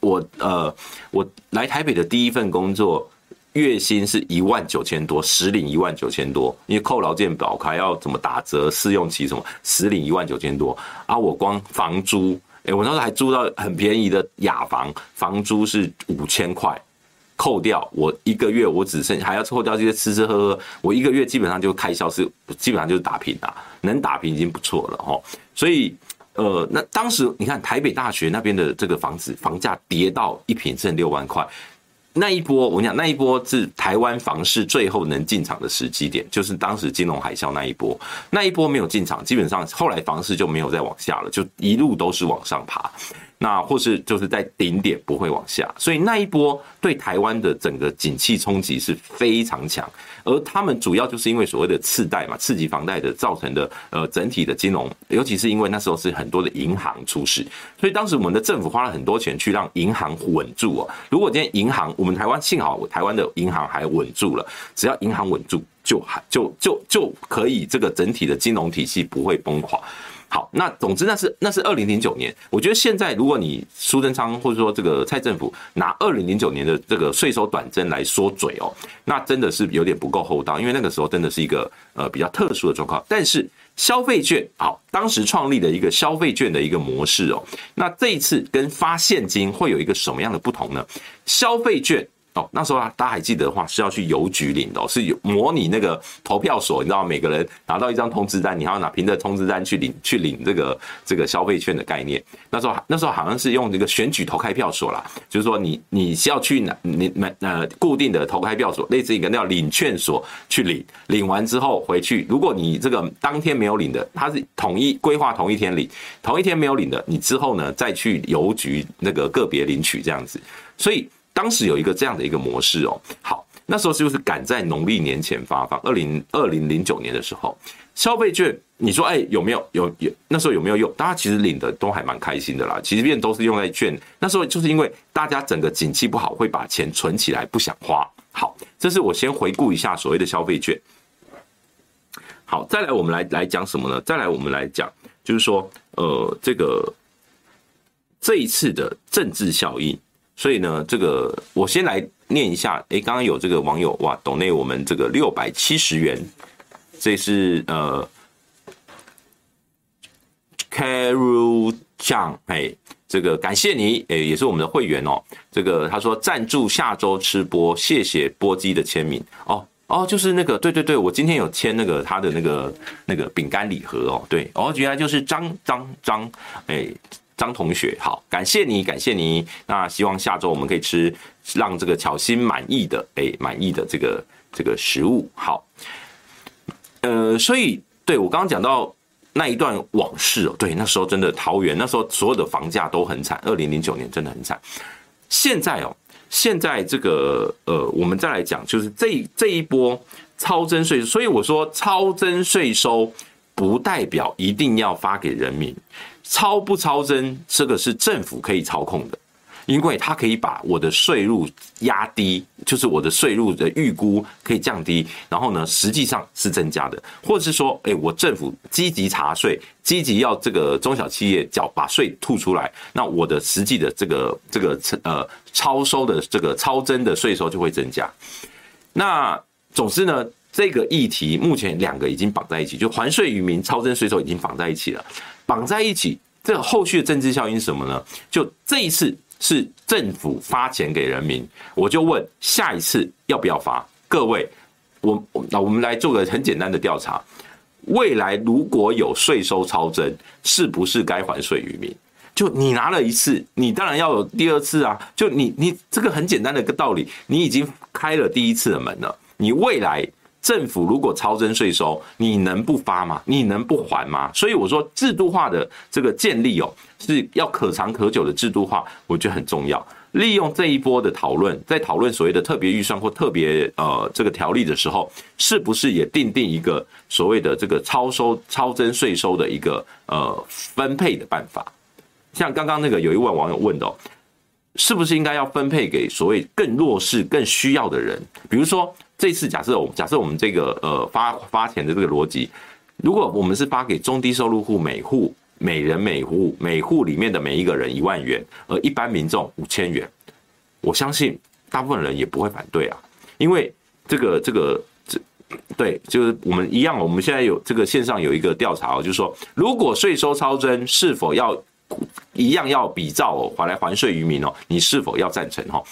我呃，我来台北的第一份工作，月薪是一万九千多，实领一万九千多，因为扣劳健保还要怎么打折、试用期什么，实领一万九千多。啊，我光房租，哎、我那时候还租到很便宜的雅房，房租是五千块，扣掉我一个月，我只剩还要扣掉这些吃吃喝喝，我一个月基本上就开销是基本上就是打平啊，能打平已经不错了齁。所以。呃，那当时你看台北大学那边的这个房子房价跌到一平剩六万块。那一波，我跟你讲，那一波是台湾房市最后能进场的时机点，就是当时金融海啸那一波。那一波没有进场，基本上后来房市就没有再往下了，就一路都是往上爬。那或是就是在顶点不会往下，所以那一波对台湾的整个景气冲击是非常强，而他们主要就是因为所谓的次贷嘛，次级房贷的造成的呃整体的金融，尤其是因为那时候是很多的银行出事，所以当时我们的政府花了很多钱去让银行稳住哦。如果今天银行，我们台湾幸好台湾的银行还稳住了，只要银行稳住，就还就就就可以这个整体的金融体系不会崩垮。好，那总之那是那是二零零九年。我觉得现在如果你苏贞昌或者说这个蔡政府拿二零零九年的这个税收短征来说嘴哦，那真的是有点不够厚道，因为那个时候真的是一个呃比较特殊的状况。但是消费券好，当时创立的一个消费券的一个模式哦，那这一次跟发现金会有一个什么样的不同呢？消费券。哦，那时候啊，大家还记得的话是要去邮局领的，是有模拟那个投票所，你知道，每个人拿到一张通知单，你还要拿凭着通知单去领去领这个这个消费券的概念。那时候那时候好像是用这个选举投开票所啦，就是说你你是要去哪你买呃固定的投开票所，类似一个叫领券所去领，领完之后回去，如果你这个当天没有领的，它是统一规划同一天领，同一天没有领的，你之后呢再去邮局那个个别领取这样子，所以。当时有一个这样的一个模式哦，好，那时候就是赶在农历年前发放，二零二零零九年的时候，消费券，你说哎有没有有有那时候有没有用？大家其实领的都还蛮开心的啦，其实便都是用在券。那时候就是因为大家整个景气不好，会把钱存起来，不想花。好，这是我先回顾一下所谓的消费券。好，再来我们来来讲什么呢？再来我们来讲，就是说呃这个这一次的政治效应。所以呢，这个我先来念一下。诶，刚刚有这个网友哇，抖内我们这个六百七十元，这是呃，Carol Zhang，哎，这个感谢你，诶，也是我们的会员哦。这个他说赞助下周吃播，谢谢波基的签名哦哦，就是那个对对对，我今天有签那个他的那个那个饼干礼盒哦，对哦，原来就是张张张，哎。张同学，好，感谢你，感谢你。那希望下周我们可以吃让这个巧心满意的，哎，满意的这个这个食物。好，呃，所以对我刚刚讲到那一段往事哦，对，那时候真的桃园那时候所有的房价都很惨，二零零九年真的很惨。现在哦，现在这个呃，我们再来讲，就是这这一波超征税，所以我说超征税收不代表一定要发给人民。超不超征，这个是政府可以操控的，因为它可以把我的税入压低，就是我的税入的预估可以降低，然后呢，实际上是增加的，或者是说，哎，我政府积极查税，积极要这个中小企业缴把税吐出来，那我的实际的这个这个呃超收的这个超征的税收就会增加。那总之呢，这个议题目前两个已经绑在一起，就还税于民、超征税收已经绑在一起了。绑在一起，这后续的政治效应是什么呢？就这一次是政府发钱给人民，我就问下一次要不要发？各位，我那我们来做个很简单的调查：未来如果有税收超征，是不是该还税于民？就你拿了一次，你当然要有第二次啊！就你你这个很简单的一个道理，你已经开了第一次的门了，你未来。政府如果超征税收，你能不发吗？你能不还吗？所以我说制度化的这个建立哦，是要可长可久的制度化，我觉得很重要。利用这一波的讨论，在讨论所谓的特别预算或特别呃这个条例的时候，是不是也订定一个所谓的这个超收超征税收的一个呃分配的办法？像刚刚那个有一位网友问的，是不是应该要分配给所谓更弱势、更需要的人？比如说。这次假设我假设我们这个呃发发钱的这个逻辑，如果我们是发给中低收入户每户每人每户每户里面的每一个人一万元，而一般民众五千元，我相信大部分人也不会反对啊，因为这个这个这对，就是我们一样，我们现在有这个线上有一个调查哦，就是说如果税收超征，是否要一样要比照哦，还来还税于民哦，你是否要赞成哈？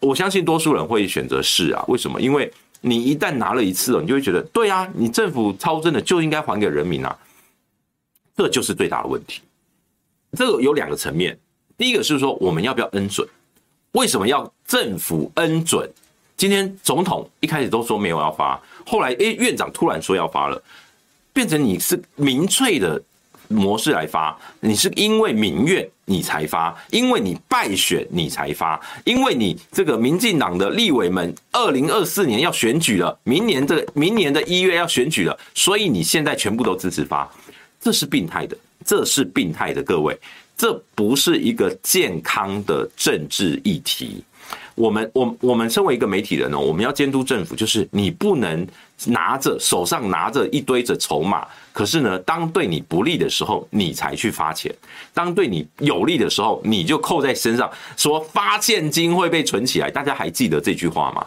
我相信多数人会选择是啊，为什么？因为你一旦拿了一次了，你就会觉得，对啊，你政府超征的就应该还给人民啊。这就是最大的问题。这个有两个层面，第一个是说我们要不要恩准？为什么要政府恩准？今天总统一开始都说没有要发，后来诶院长突然说要发了，变成你是民粹的模式来发，你是因为民怨你才发，因为你败选你才发，因为你这个民进党的立委们二零二四年要选举了，明年这个明年的一月要选举了，所以你现在全部都支持发，这是病态的，这是病态的，各位，这不是一个健康的政治议题。我们我我们身为一个媒体人呢，我们要监督政府，就是你不能拿着手上拿着一堆的筹码，可是呢，当对你不利的时候，你才去发钱；当对你有利的时候，你就扣在身上，说发现金会被存起来。大家还记得这句话吗？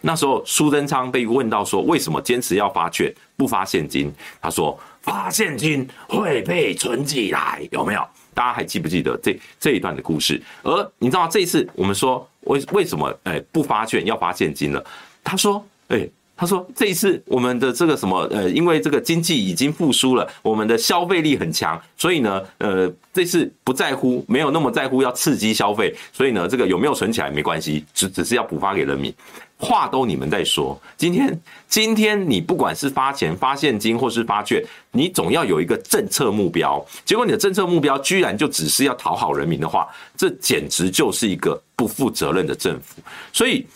那时候苏贞昌被问到说，为什么坚持要发券不发现金？他说发现金会被存起来，有没有？大家还记不记得这这一段的故事？而你知道这一次我们说。为为什么哎不发券要发现金了？他说哎他说这一次我们的这个什么呃因为这个经济已经复苏了，我们的消费力很强，所以呢呃这次不在乎没有那么在乎要刺激消费，所以呢这个有没有存起来没关系，只只是要补发给人民。话都你们在说，今天今天你不管是发钱、发现金或是发券，你总要有一个政策目标。结果你的政策目标居然就只是要讨好人民的话，这简直就是一个不负责任的政府。所以，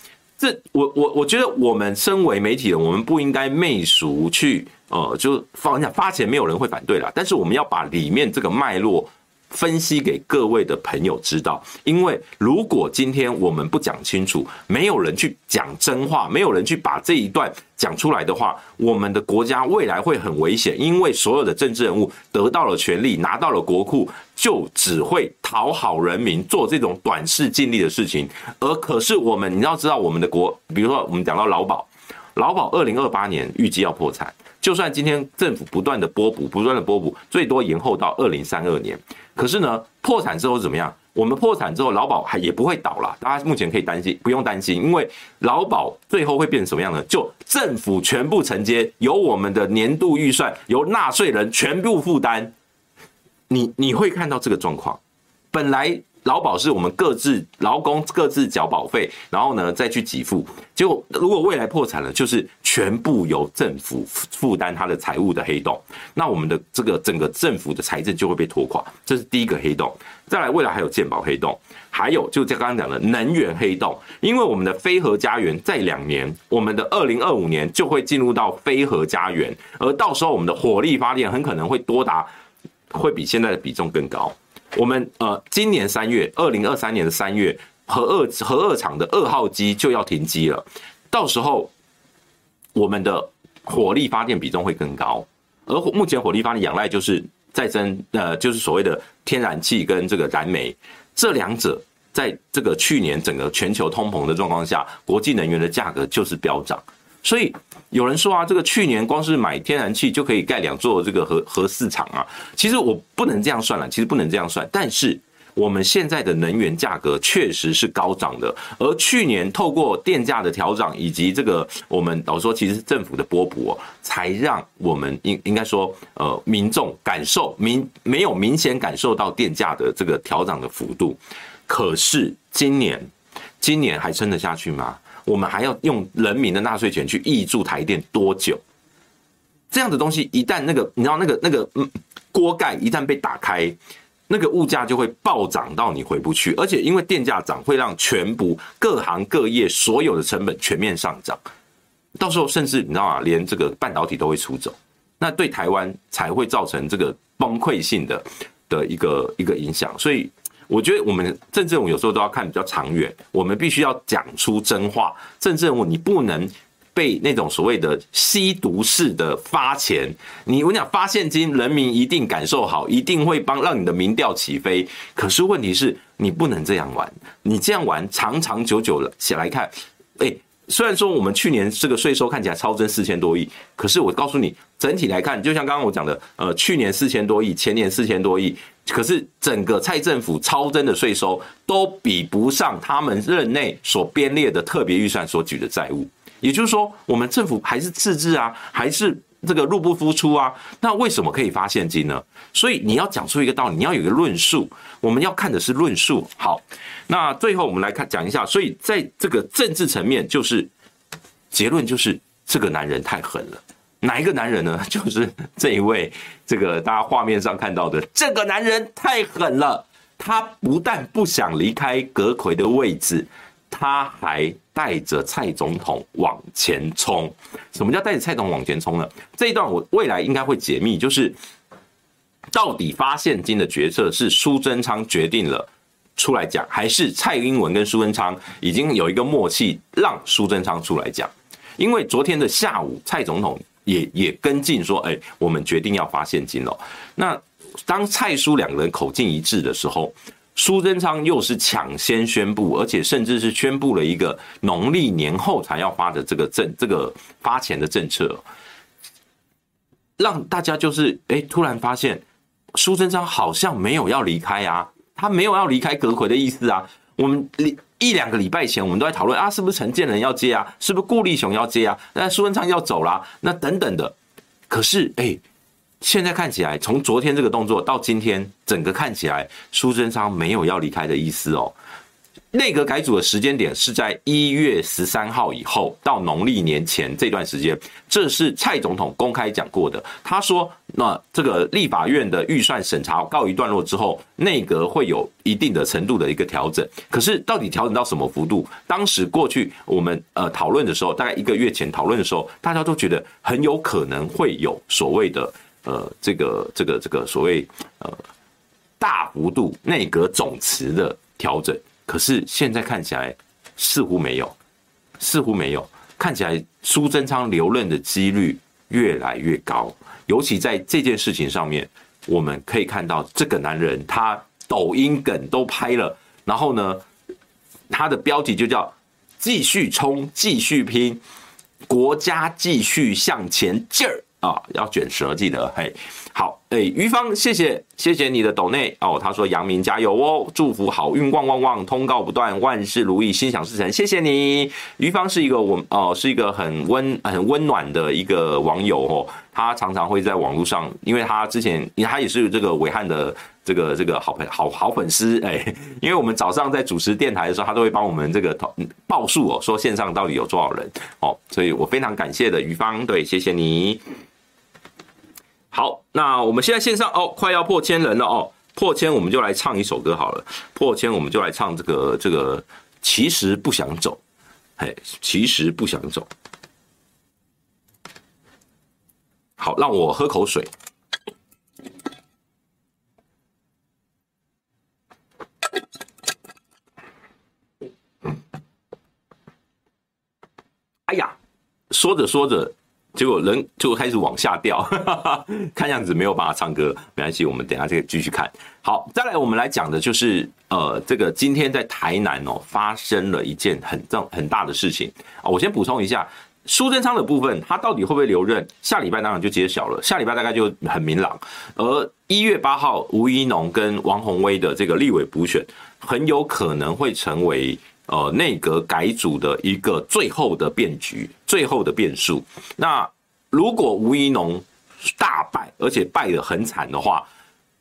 这我我我觉得我们身为媒体人，我们不应该媚俗去呃，就放下发钱，没有人会反对啦。但是我们要把里面这个脉络。分析给各位的朋友知道，因为如果今天我们不讲清楚，没有人去讲真话，没有人去把这一段讲出来的话，我们的国家未来会很危险。因为所有的政治人物得到了权力，拿到了国库，就只会讨好人民，做这种短视尽力的事情。而可是我们，你要知道，我们的国，比如说我们讲到劳保，劳保二零二八年预计要破产，就算今天政府不断的拨补，不断的拨补，最多延后到二零三二年。可是呢，破产之后怎么样？我们破产之后，劳保还也不会倒了。大家目前可以担心，不用担心，因为劳保最后会变成什么样呢？就政府全部承接，由我们的年度预算，由纳税人全部负担。你你会看到这个状况，本来。劳保是我们各自劳工各自缴保费，然后呢再去给付。结果如果未来破产了，就是全部由政府负担它的财务的黑洞。那我们的这个整个政府的财政就会被拖垮，这是第一个黑洞。再来，未来还有健保黑洞，还有就刚刚讲的能源黑洞。因为我们的非核家园在两年，我们的二零二五年就会进入到非核家园，而到时候我们的火力发电很可能会多达，会比现在的比重更高。我们呃，今年三月，二零二三年的三月，核二核二厂的二号机就要停机了。到时候，我们的火力发电比重会更高。而目前火力发电仰赖就是再生，呃，就是所谓的天然气跟这个燃煤，这两者在这个去年整个全球通膨的状况下，国际能源的价格就是飙涨。所以有人说啊，这个去年光是买天然气就可以盖两座这个核核四厂啊。其实我不能这样算了，其实不能这样算。但是我们现在的能源价格确实是高涨的，而去年透过电价的调整以及这个我们老说，其实政府的波补，才让我们应应该说呃民众感受明没有明显感受到电价的这个调整的幅度。可是今年今年还撑得下去吗？我们还要用人民的纳税钱去挹注台电多久？这样的东西一旦那个，你知道那个那个嗯锅盖一旦被打开，那个物价就会暴涨到你回不去。而且因为电价涨，会让全部各行各业所有的成本全面上涨。到时候甚至你知道啊？连这个半导体都会出走，那对台湾才会造成这个崩溃性的的一个一个影响。所以。我觉得我们政治人物有时候都要看比较长远，我们必须要讲出真话。政治人物你不能被那种所谓的吸毒式的发钱，你我讲发现金，人民一定感受好，一定会帮让你的民调起飞。可是问题是你不能这样玩，你这样玩长长久久了起来看，哎，虽然说我们去年这个税收看起来超增四千多亿，可是我告诉你，整体来看，就像刚刚我讲的，呃，去年四千多亿，前年四千多亿。可是整个蔡政府超征的税收都比不上他们任内所编列的特别预算所举的债务，也就是说，我们政府还是赤字啊，还是这个入不敷出啊，那为什么可以发现金呢？所以你要讲出一个道理，你要有一个论述，我们要看的是论述。好，那最后我们来看讲一下，所以在这个政治层面，就是结论就是这个男人太狠了。哪一个男人呢？*laughs* 就是这一位，这个大家画面上看到的这个男人太狠了。他不但不想离开阁揆的位置，他还带着蔡总统往前冲。什么叫带着蔡总统往前冲呢？这一段我未来应该会解密，就是到底发现金的决策是苏贞昌决定了出来讲，还是蔡英文跟苏贞昌已经有一个默契，让苏贞昌出来讲？因为昨天的下午，蔡总统也也跟进说：“哎，我们决定要发现金了。”那。当蔡苏两个人口径一致的时候，苏贞昌又是抢先宣布，而且甚至是宣布了一个农历年后才要发的这个政这个发钱的政策，让大家就是哎，突然发现苏贞昌好像没有要离开啊，他没有要离开阁揆的意思啊。我们一两个礼拜前，我们都在讨论啊，是不是陈建仁要接啊，是不是顾立雄要接啊？那苏贞昌要走啦，那等等的。可是哎。现在看起来，从昨天这个动作到今天，整个看起来苏贞昌没有要离开的意思哦。内阁改组的时间点是在一月十三号以后到农历年前这段时间，这是蔡总统公开讲过的。他说，那这个立法院的预算审查告一段落之后，内阁会有一定的程度的一个调整。可是到底调整到什么幅度？当时过去我们呃讨论的时候，大概一个月前讨论的时候，大家都觉得很有可能会有所谓的。呃，这个这个这个所谓呃大幅度内阁总辞的调整，可是现在看起来似乎没有，似乎没有，看起来苏贞昌留任的几率越来越高，尤其在这件事情上面，我们可以看到这个男人他抖音梗都拍了，然后呢，他的标题就叫“继续冲，继续拼，国家继续向前劲儿”。啊，要卷舌，记得嘿。好，哎，于芳，谢谢，谢谢你的抖内哦。他说：“杨明加油哦，祝福好运旺旺旺，通告不断，万事如意，心想事成。”谢谢你，于芳是一个我哦，是一个很温很温暖的一个网友哦。他常常会在网络上，因为他之前，他也是这个暐瀚的这个这个好朋好好粉丝哎。因为我们早上在主持电台的时候，他都会帮我们这个报数哦，说线上到底有多少人哦。所以我非常感谢的于芳，对，谢谢你。好，那我们现在线上哦，快要破千人了哦，破千我们就来唱一首歌好了，破千我们就来唱这个这个，其实不想走，嘿，其实不想走。好，让我喝口水。哎呀，说着说着。结果人就开始往下掉，*laughs* 看样子没有办法唱歌，没关系，我们等下这个继续看。好，再来我们来讲的就是，呃，这个今天在台南哦发生了一件很重很大的事情啊。我先补充一下，苏贞昌的部分，他到底会不会留任？下礼拜当然就揭晓了，下礼拜大概就很明朗。而一月八号，吴怡农跟王宏威的这个立委补选，很有可能会成为。呃，内阁改组的一个最后的变局，最后的变数。那如果吴怡农大败，而且败得很惨的话，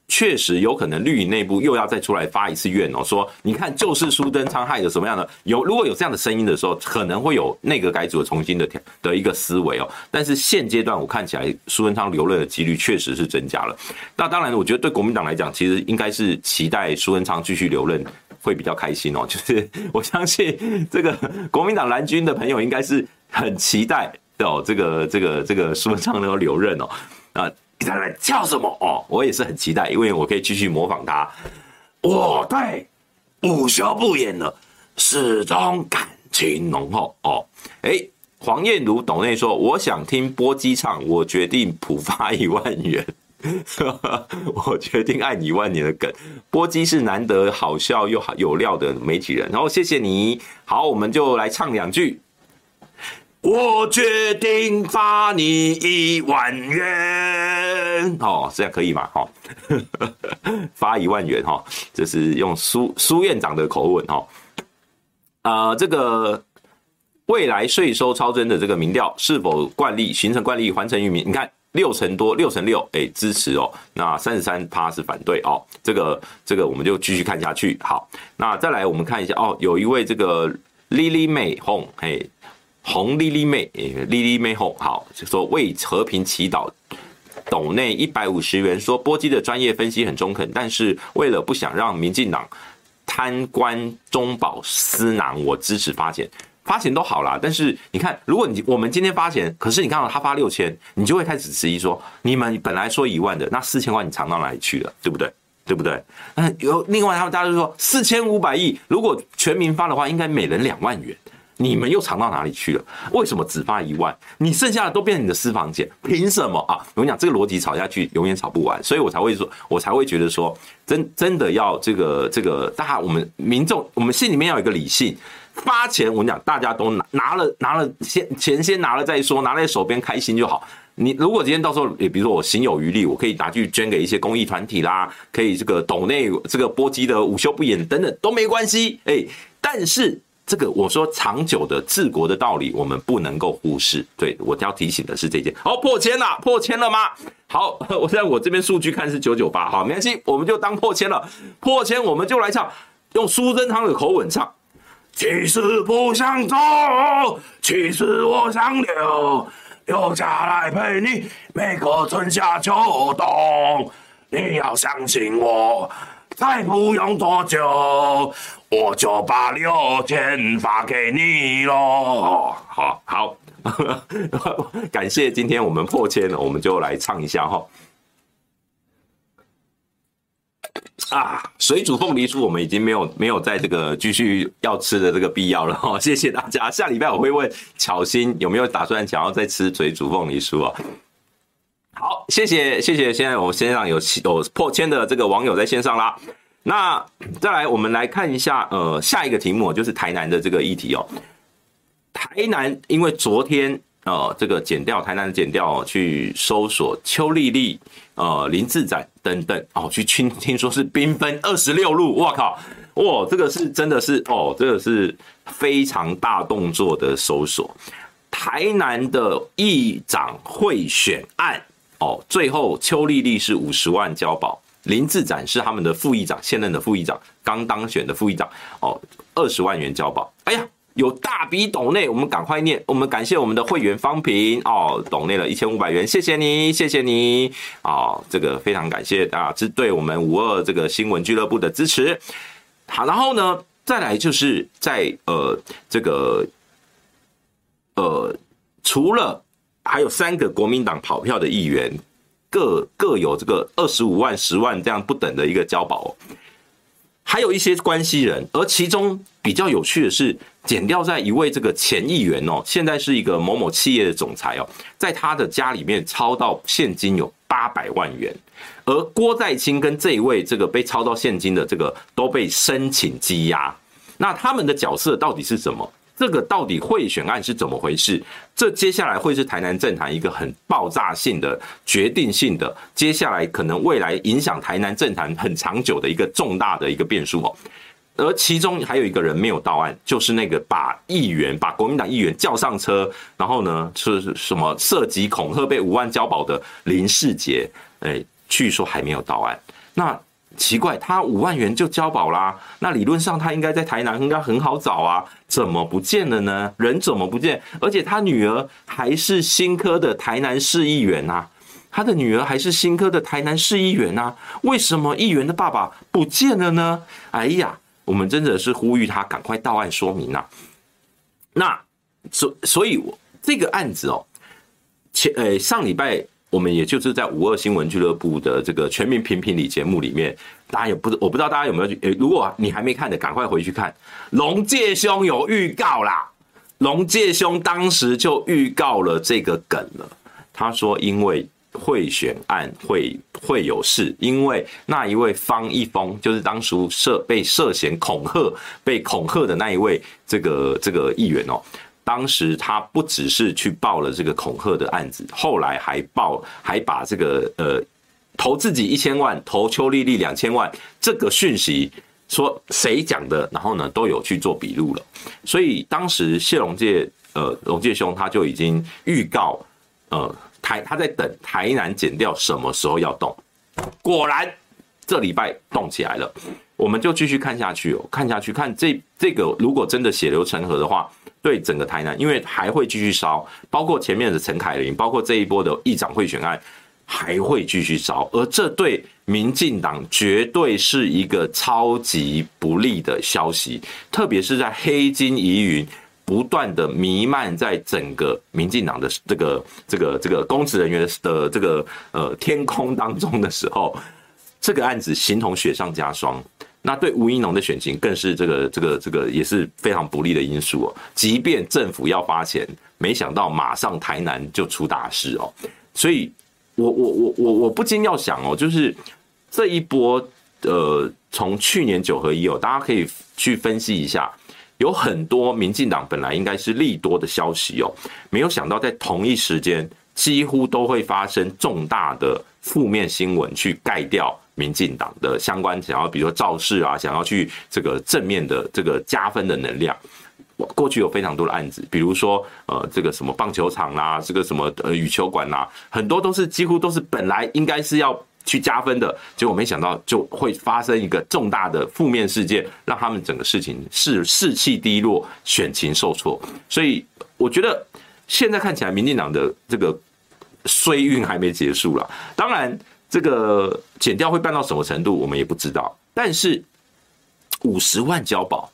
确实有可能绿营内部又要再出来发一次愿哦，说你看就是苏登昌害的什么样的？有如果有这样的声音的时候，可能会有内阁改组的重新的的一个思维哦。但是现阶段我看起来，苏贞昌留任的几率确实是增加了。那当然，我觉得对国民党来讲，其实应该是期待苏贞昌继续留任。会比较开心哦，*laughs* 就是我相信这个国民党蓝军的朋友应该是很期待哦，这个这个这个苏文昌能够留任哦，啊，你在那叫什么哦？我也是很期待，因为我可以继续模仿他。我对午休不演了，始终感情浓厚哦。哎，黄燕如董内说，我想听波姬唱，我决定普发一万元。*laughs* 我决定爱你万年的梗，波姬是难得好笑又好有料的媒体人，然后谢谢你。好，我们就来唱两句。我决定发你一万元，哦，这样可以吗？哈，*laughs* 发一万元哈，这是用苏苏院长的口吻哈。啊、呃，这个未来税收超征的这个民调是否惯例形成惯例，还成于民？你看六成多，六成六，哎、支持哦。那三十三趴是反对哦。这个这个我们就继续看下去。好，那再来我们看一下哦，有一位这个 Lily May Hong，嘿，红 Lily May，Lily May Hong，好，就说为和平祈祷。斗内一百五十元，说波基的专业分析很中肯，但是为了不想让民进党贪官中饱私囊，我支持发钱。发钱都好啦，但是你看，如果你我们今天发钱，可是你看到他发六千，你就会开始质疑说，你们本来说一万的，那四千万你藏到哪里去了，对不对？对不对？那有另外他们大家就说四千五百亿，如果全民发的话，应该每人两万元。你们又藏到哪里去了？为什么只发一万？你剩下的都变成你的私房钱，凭什么啊？我跟你讲，这个逻辑吵下去永远吵不完，所以我才会说，我才会觉得说，真真的要这个这个，大家我们民众，我们心里面要有一个理性。发钱，我跟你讲，大家都拿拿了拿了先钱先拿了再说，拿在手边开心就好。你如果今天到时候也比如说我行有余力，我可以拿去捐给一些公益团体啦，可以这个斗内这个波基的午休不演等等都没关系，哎，但是。这个我说长久的治国的道理，我们不能够忽视。对，我要提醒的是这件。好，破千了，破千了吗？好，我现在我这边数据看是九九八。好，没关系，我们就当破千了。破千，我们就来唱，用苏贞昌的口吻唱。其实不想走，其实我想留，留下来陪你每个春夏秋冬。你要相信我。再不用多久，我就把六千发给你喽。好好，*laughs* 感谢今天我们破千了，我们就来唱一下哈。啊，水煮凤梨酥，我们已经没有没有在这个继续要吃的这个必要了哈。*laughs* 谢谢大家，下礼拜我会问巧心有没有打算想要再吃水煮凤梨酥啊。好，谢谢谢谢，现在我线上有有破千的这个网友在线上啦。那再来，我们来看一下，呃，下一个题目就是台南的这个议题哦。台南因为昨天呃这个检调台南的检调去搜索邱丽丽、呃林志展等等哦，去听听说是兵分二十六路，我靠，哇这个是真的是哦，这个是非常大动作的搜索。台南的议长贿选案。哦，最后邱丽丽是五十万交保，林志展是他们的副议长，现任的副议长，刚当选的副议长，哦，二十万元交保。哎呀，有大笔董内，我们赶快念，我们感谢我们的会员方平哦，董内了一千五百元，谢谢你，谢谢你，哦，这个非常感谢啊，这对我们五二这个新闻俱乐部的支持。好，然后呢，再来就是在呃这个呃除了。还有三个国民党跑票的议员，各各有这个二十五万、十万这样不等的一个交保，还有一些关系人，而其中比较有趣的是，检调在一位这个前议员哦，现在是一个某某企业的总裁哦，在他的家里面抄到现金有八百万元，而郭在清跟这一位这个被抄到现金的这个都被申请羁押，那他们的角色到底是什么？这个到底贿选案是怎么回事？这接下来会是台南政坛一个很爆炸性的、决定性的，接下来可能未来影响台南政坛很长久的一个重大的一个变数哦。而其中还有一个人没有到案，就是那个把议员、把国民党议员叫上车，然后呢是什么涉及恐吓被五万交保的林世杰，哎，据说还没有到案。那。奇怪，他五万元就交保啦，那理论上他应该在台南应该很好找啊，怎么不见了呢？人怎么不见？而且他女儿还是新科的台南市议员呐，他的女儿还是新科的台南市议员呐，为什么议员的爸爸不见了呢？哎呀，我们真的是呼吁他赶快到案说明啊。那所所以我这个案子哦，前呃上礼拜。我们也就是在五二新闻俱乐部的这个全民评评理节目里面，大家也不我不知道大家有没有去，诶，如果你还没看的，赶快回去看。龙介兄有预告啦，龙介兄当时就预告了这个梗了。他说，因为贿选案会会有事，因为那一位方一峰就是当初涉被涉嫌恐吓、被恐吓的那一位这个这个议员哦。当时他不只是去报了这个恐吓的案子，后来还报，还把这个呃投自己一千万，投邱丽丽两千万这个讯息说谁讲的，然后呢都有去做笔录了。所以当时谢龙介，呃，龙介兄他就已经预告，呃，台他在等台南检调什么时候要动，果然这礼拜动起来了。我们就继续看下去哦，看下去看这这个如果真的血流成河的话，对整个台南，因为还会继续烧，包括前面的陈凯琳，包括这一波的议长贿选案。还会继续烧，而这对民进党绝对是一个超级不利的消息，特别是在黑金疑云不断的弥漫在整个民进党的这个这个这个公职人员的这个呃天空当中的时候，这个案子形同雪上加霜。那对吴怡农的选情更是这个这个这个也是非常不利的因素哦。即便政府要发钱，没想到马上台南就出大事哦，所以。我我我我我不禁要想哦，就是这一波呃，从去年九合一哦，大家可以去分析一下，有很多民进党本来应该是利多的消息哦，没有想到在同一时间，几乎都会发生重大的负面新闻去盖掉民进党的相关想要，比如说造势啊，想要去这个正面的这个加分的能量。过去有非常多的案子，比如说呃，这个什么棒球场啦，这个什么呃羽球馆啦，很多都是几乎都是本来应该是要去加分的，结果没想到就会发生一个重大的负面事件，让他们整个事情士士气低落，选情受挫。所以我觉得现在看起来，民进党的这个衰运还没结束了。当然，这个减掉会办到什么程度，我们也不知道。但是五十万交保。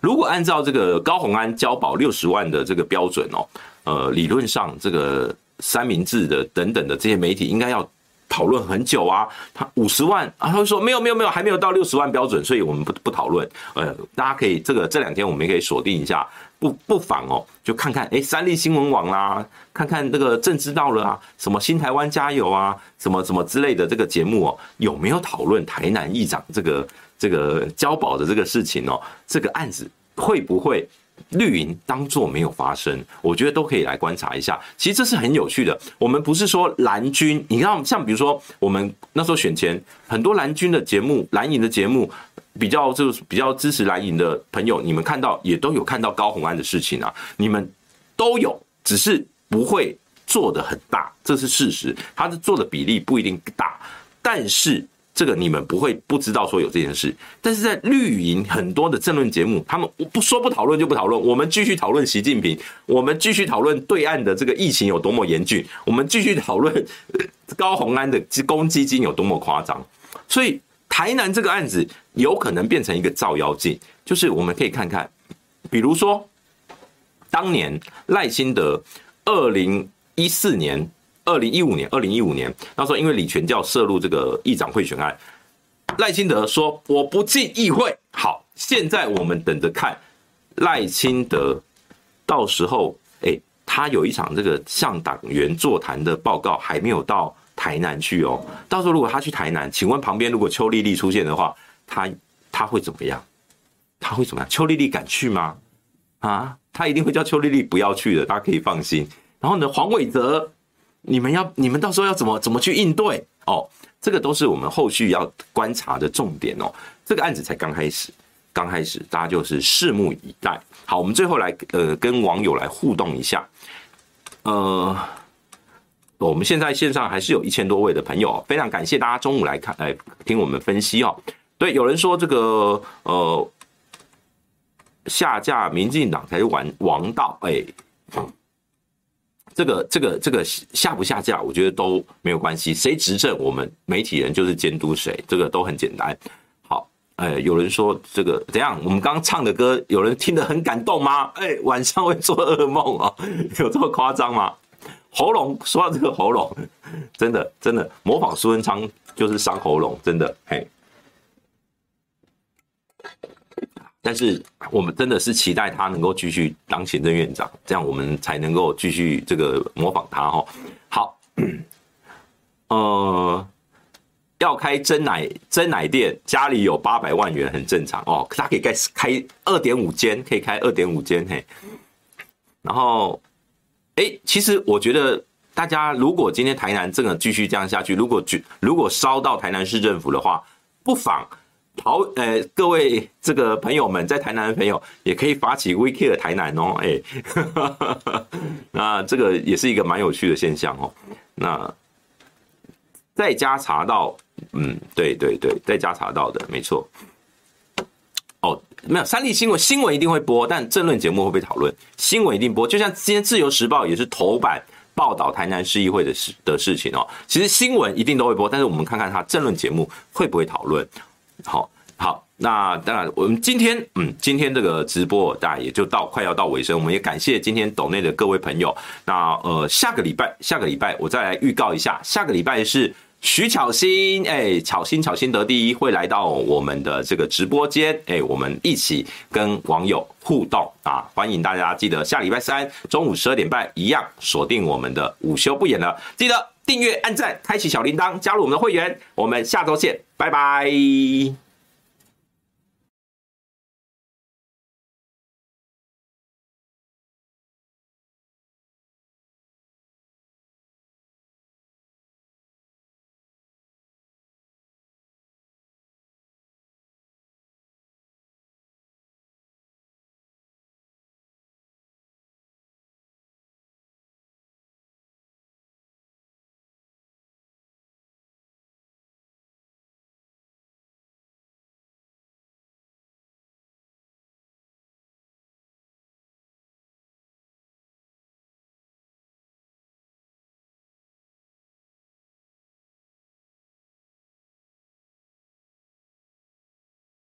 如果按照这个高虹安交保六十万的这个标准哦，呃，理论上这个三明治的等等的这些媒体应该要讨论很久啊。他五十万啊，他会说没有没有没有，还没有到六十万标准，所以我们不不讨论。呃，大家可以这个这两天我们也可以锁定一下，不不妨哦，就看看哎，三立新闻网啦，看看这个正知道了啊，什么新台湾加油啊，什么什么之类的这个节目哦，有没有讨论台南议长这个？这个交保的这个事情哦，这个案子会不会绿营当做没有发生？我觉得都可以来观察一下。其实这是很有趣的。我们不是说蓝军，你看像比如说我们那时候选前很多蓝军的节目、蓝营的节目，比较就是比较支持蓝营的朋友，你们看到也都有看到高虹安的事情啊，你们都有，只是不会做得很大，这是事实。他是做的比例不一定大，但是。这个你们不会不知道说有这件事，但是在绿营很多的政论节目，他们不说不讨论就不讨论，我们继续讨论习近平，我们继续讨论对岸的这个疫情有多么严峻，我们继续讨论高虹安的公积金有多么夸张，*laughs* 所以台南这个案子有可能变成一个照妖镜，就是我们可以看看，比如说当年赖清德二零一四年。二零一五年，二零一五年那时候，因为李全教涉入这个议长贿选案，赖清德说我不进议会。好，现在我们等着看赖清德到时候，哎，他有一场这个向党员座谈的报告还没有到台南去哦。到时候如果他去台南，请问旁边如果邱丽丽出现的话，他他会怎么样？他会怎么样？邱丽丽敢去吗？啊，他一定会叫邱丽丽不要去的，大家可以放心。然后呢，黄伟哲。你们要，你们到时候要怎么怎么去应对哦？这个都是我们后续要观察的重点哦。这个案子才刚开始，刚开始，大家就是拭目以待。好，我们最后来呃跟网友来互动一下。呃，我们现在线上还是有一千多位的朋友，非常感谢大家中午来看来听我们分析哦。对，有人说这个呃下架民进党才是王王道，哎。这个这个这个下不下架，我觉得都没有关系。谁执政，我们媒体人就是监督谁，这个都很简单。好，哎，有人说这个怎样？我们刚刚唱的歌，有人听得很感动吗？哎，晚上会做噩梦啊？有这么夸张吗？喉咙，说到这个喉咙，真的真的模仿苏文昌就是伤喉咙，真的嘿。但是我们真的是期待他能够继续当行政院长，这样我们才能够继续这个模仿他哈。好，呃，要开真奶真奶店，家里有八百万元很正常哦。他可以开开二点五间，可以开二点五间嘿。然后，哎，其实我觉得大家如果今天台南真的继续这样下去，如果如果烧到台南市政府的话，不妨。好呃，各位这个朋友们，在台南的朋友也可以发起 We Care 台南哦，哎，*laughs* 那这个也是一个蛮有趣的现象哦。那在家查到，嗯，对对对，在家查到的，没错。哦，没有三立新闻，新闻一定会播，但政论节目会不会讨论？新闻一定播，就像今天《自由时报》也是头版报道台南市议会的事的事情哦。其实新闻一定都会播，但是我们看看它政论节目会不会讨论。好好，那当然，我们今天，嗯，今天这个直播大概也就到快要到尾声，我们也感谢今天斗内的各位朋友。那呃，下个礼拜，下个礼拜我再来预告一下，下个礼拜是徐巧芯，哎，巧芯巧芯得第一会来到我们的这个直播间，哎，我们一起跟网友互动啊，欢迎大家记得下礼拜三中午十二点半一样锁定我们的午休不演了，记得。订阅、按赞、开启小铃铛，加入我们的会员。我们下周见，拜拜。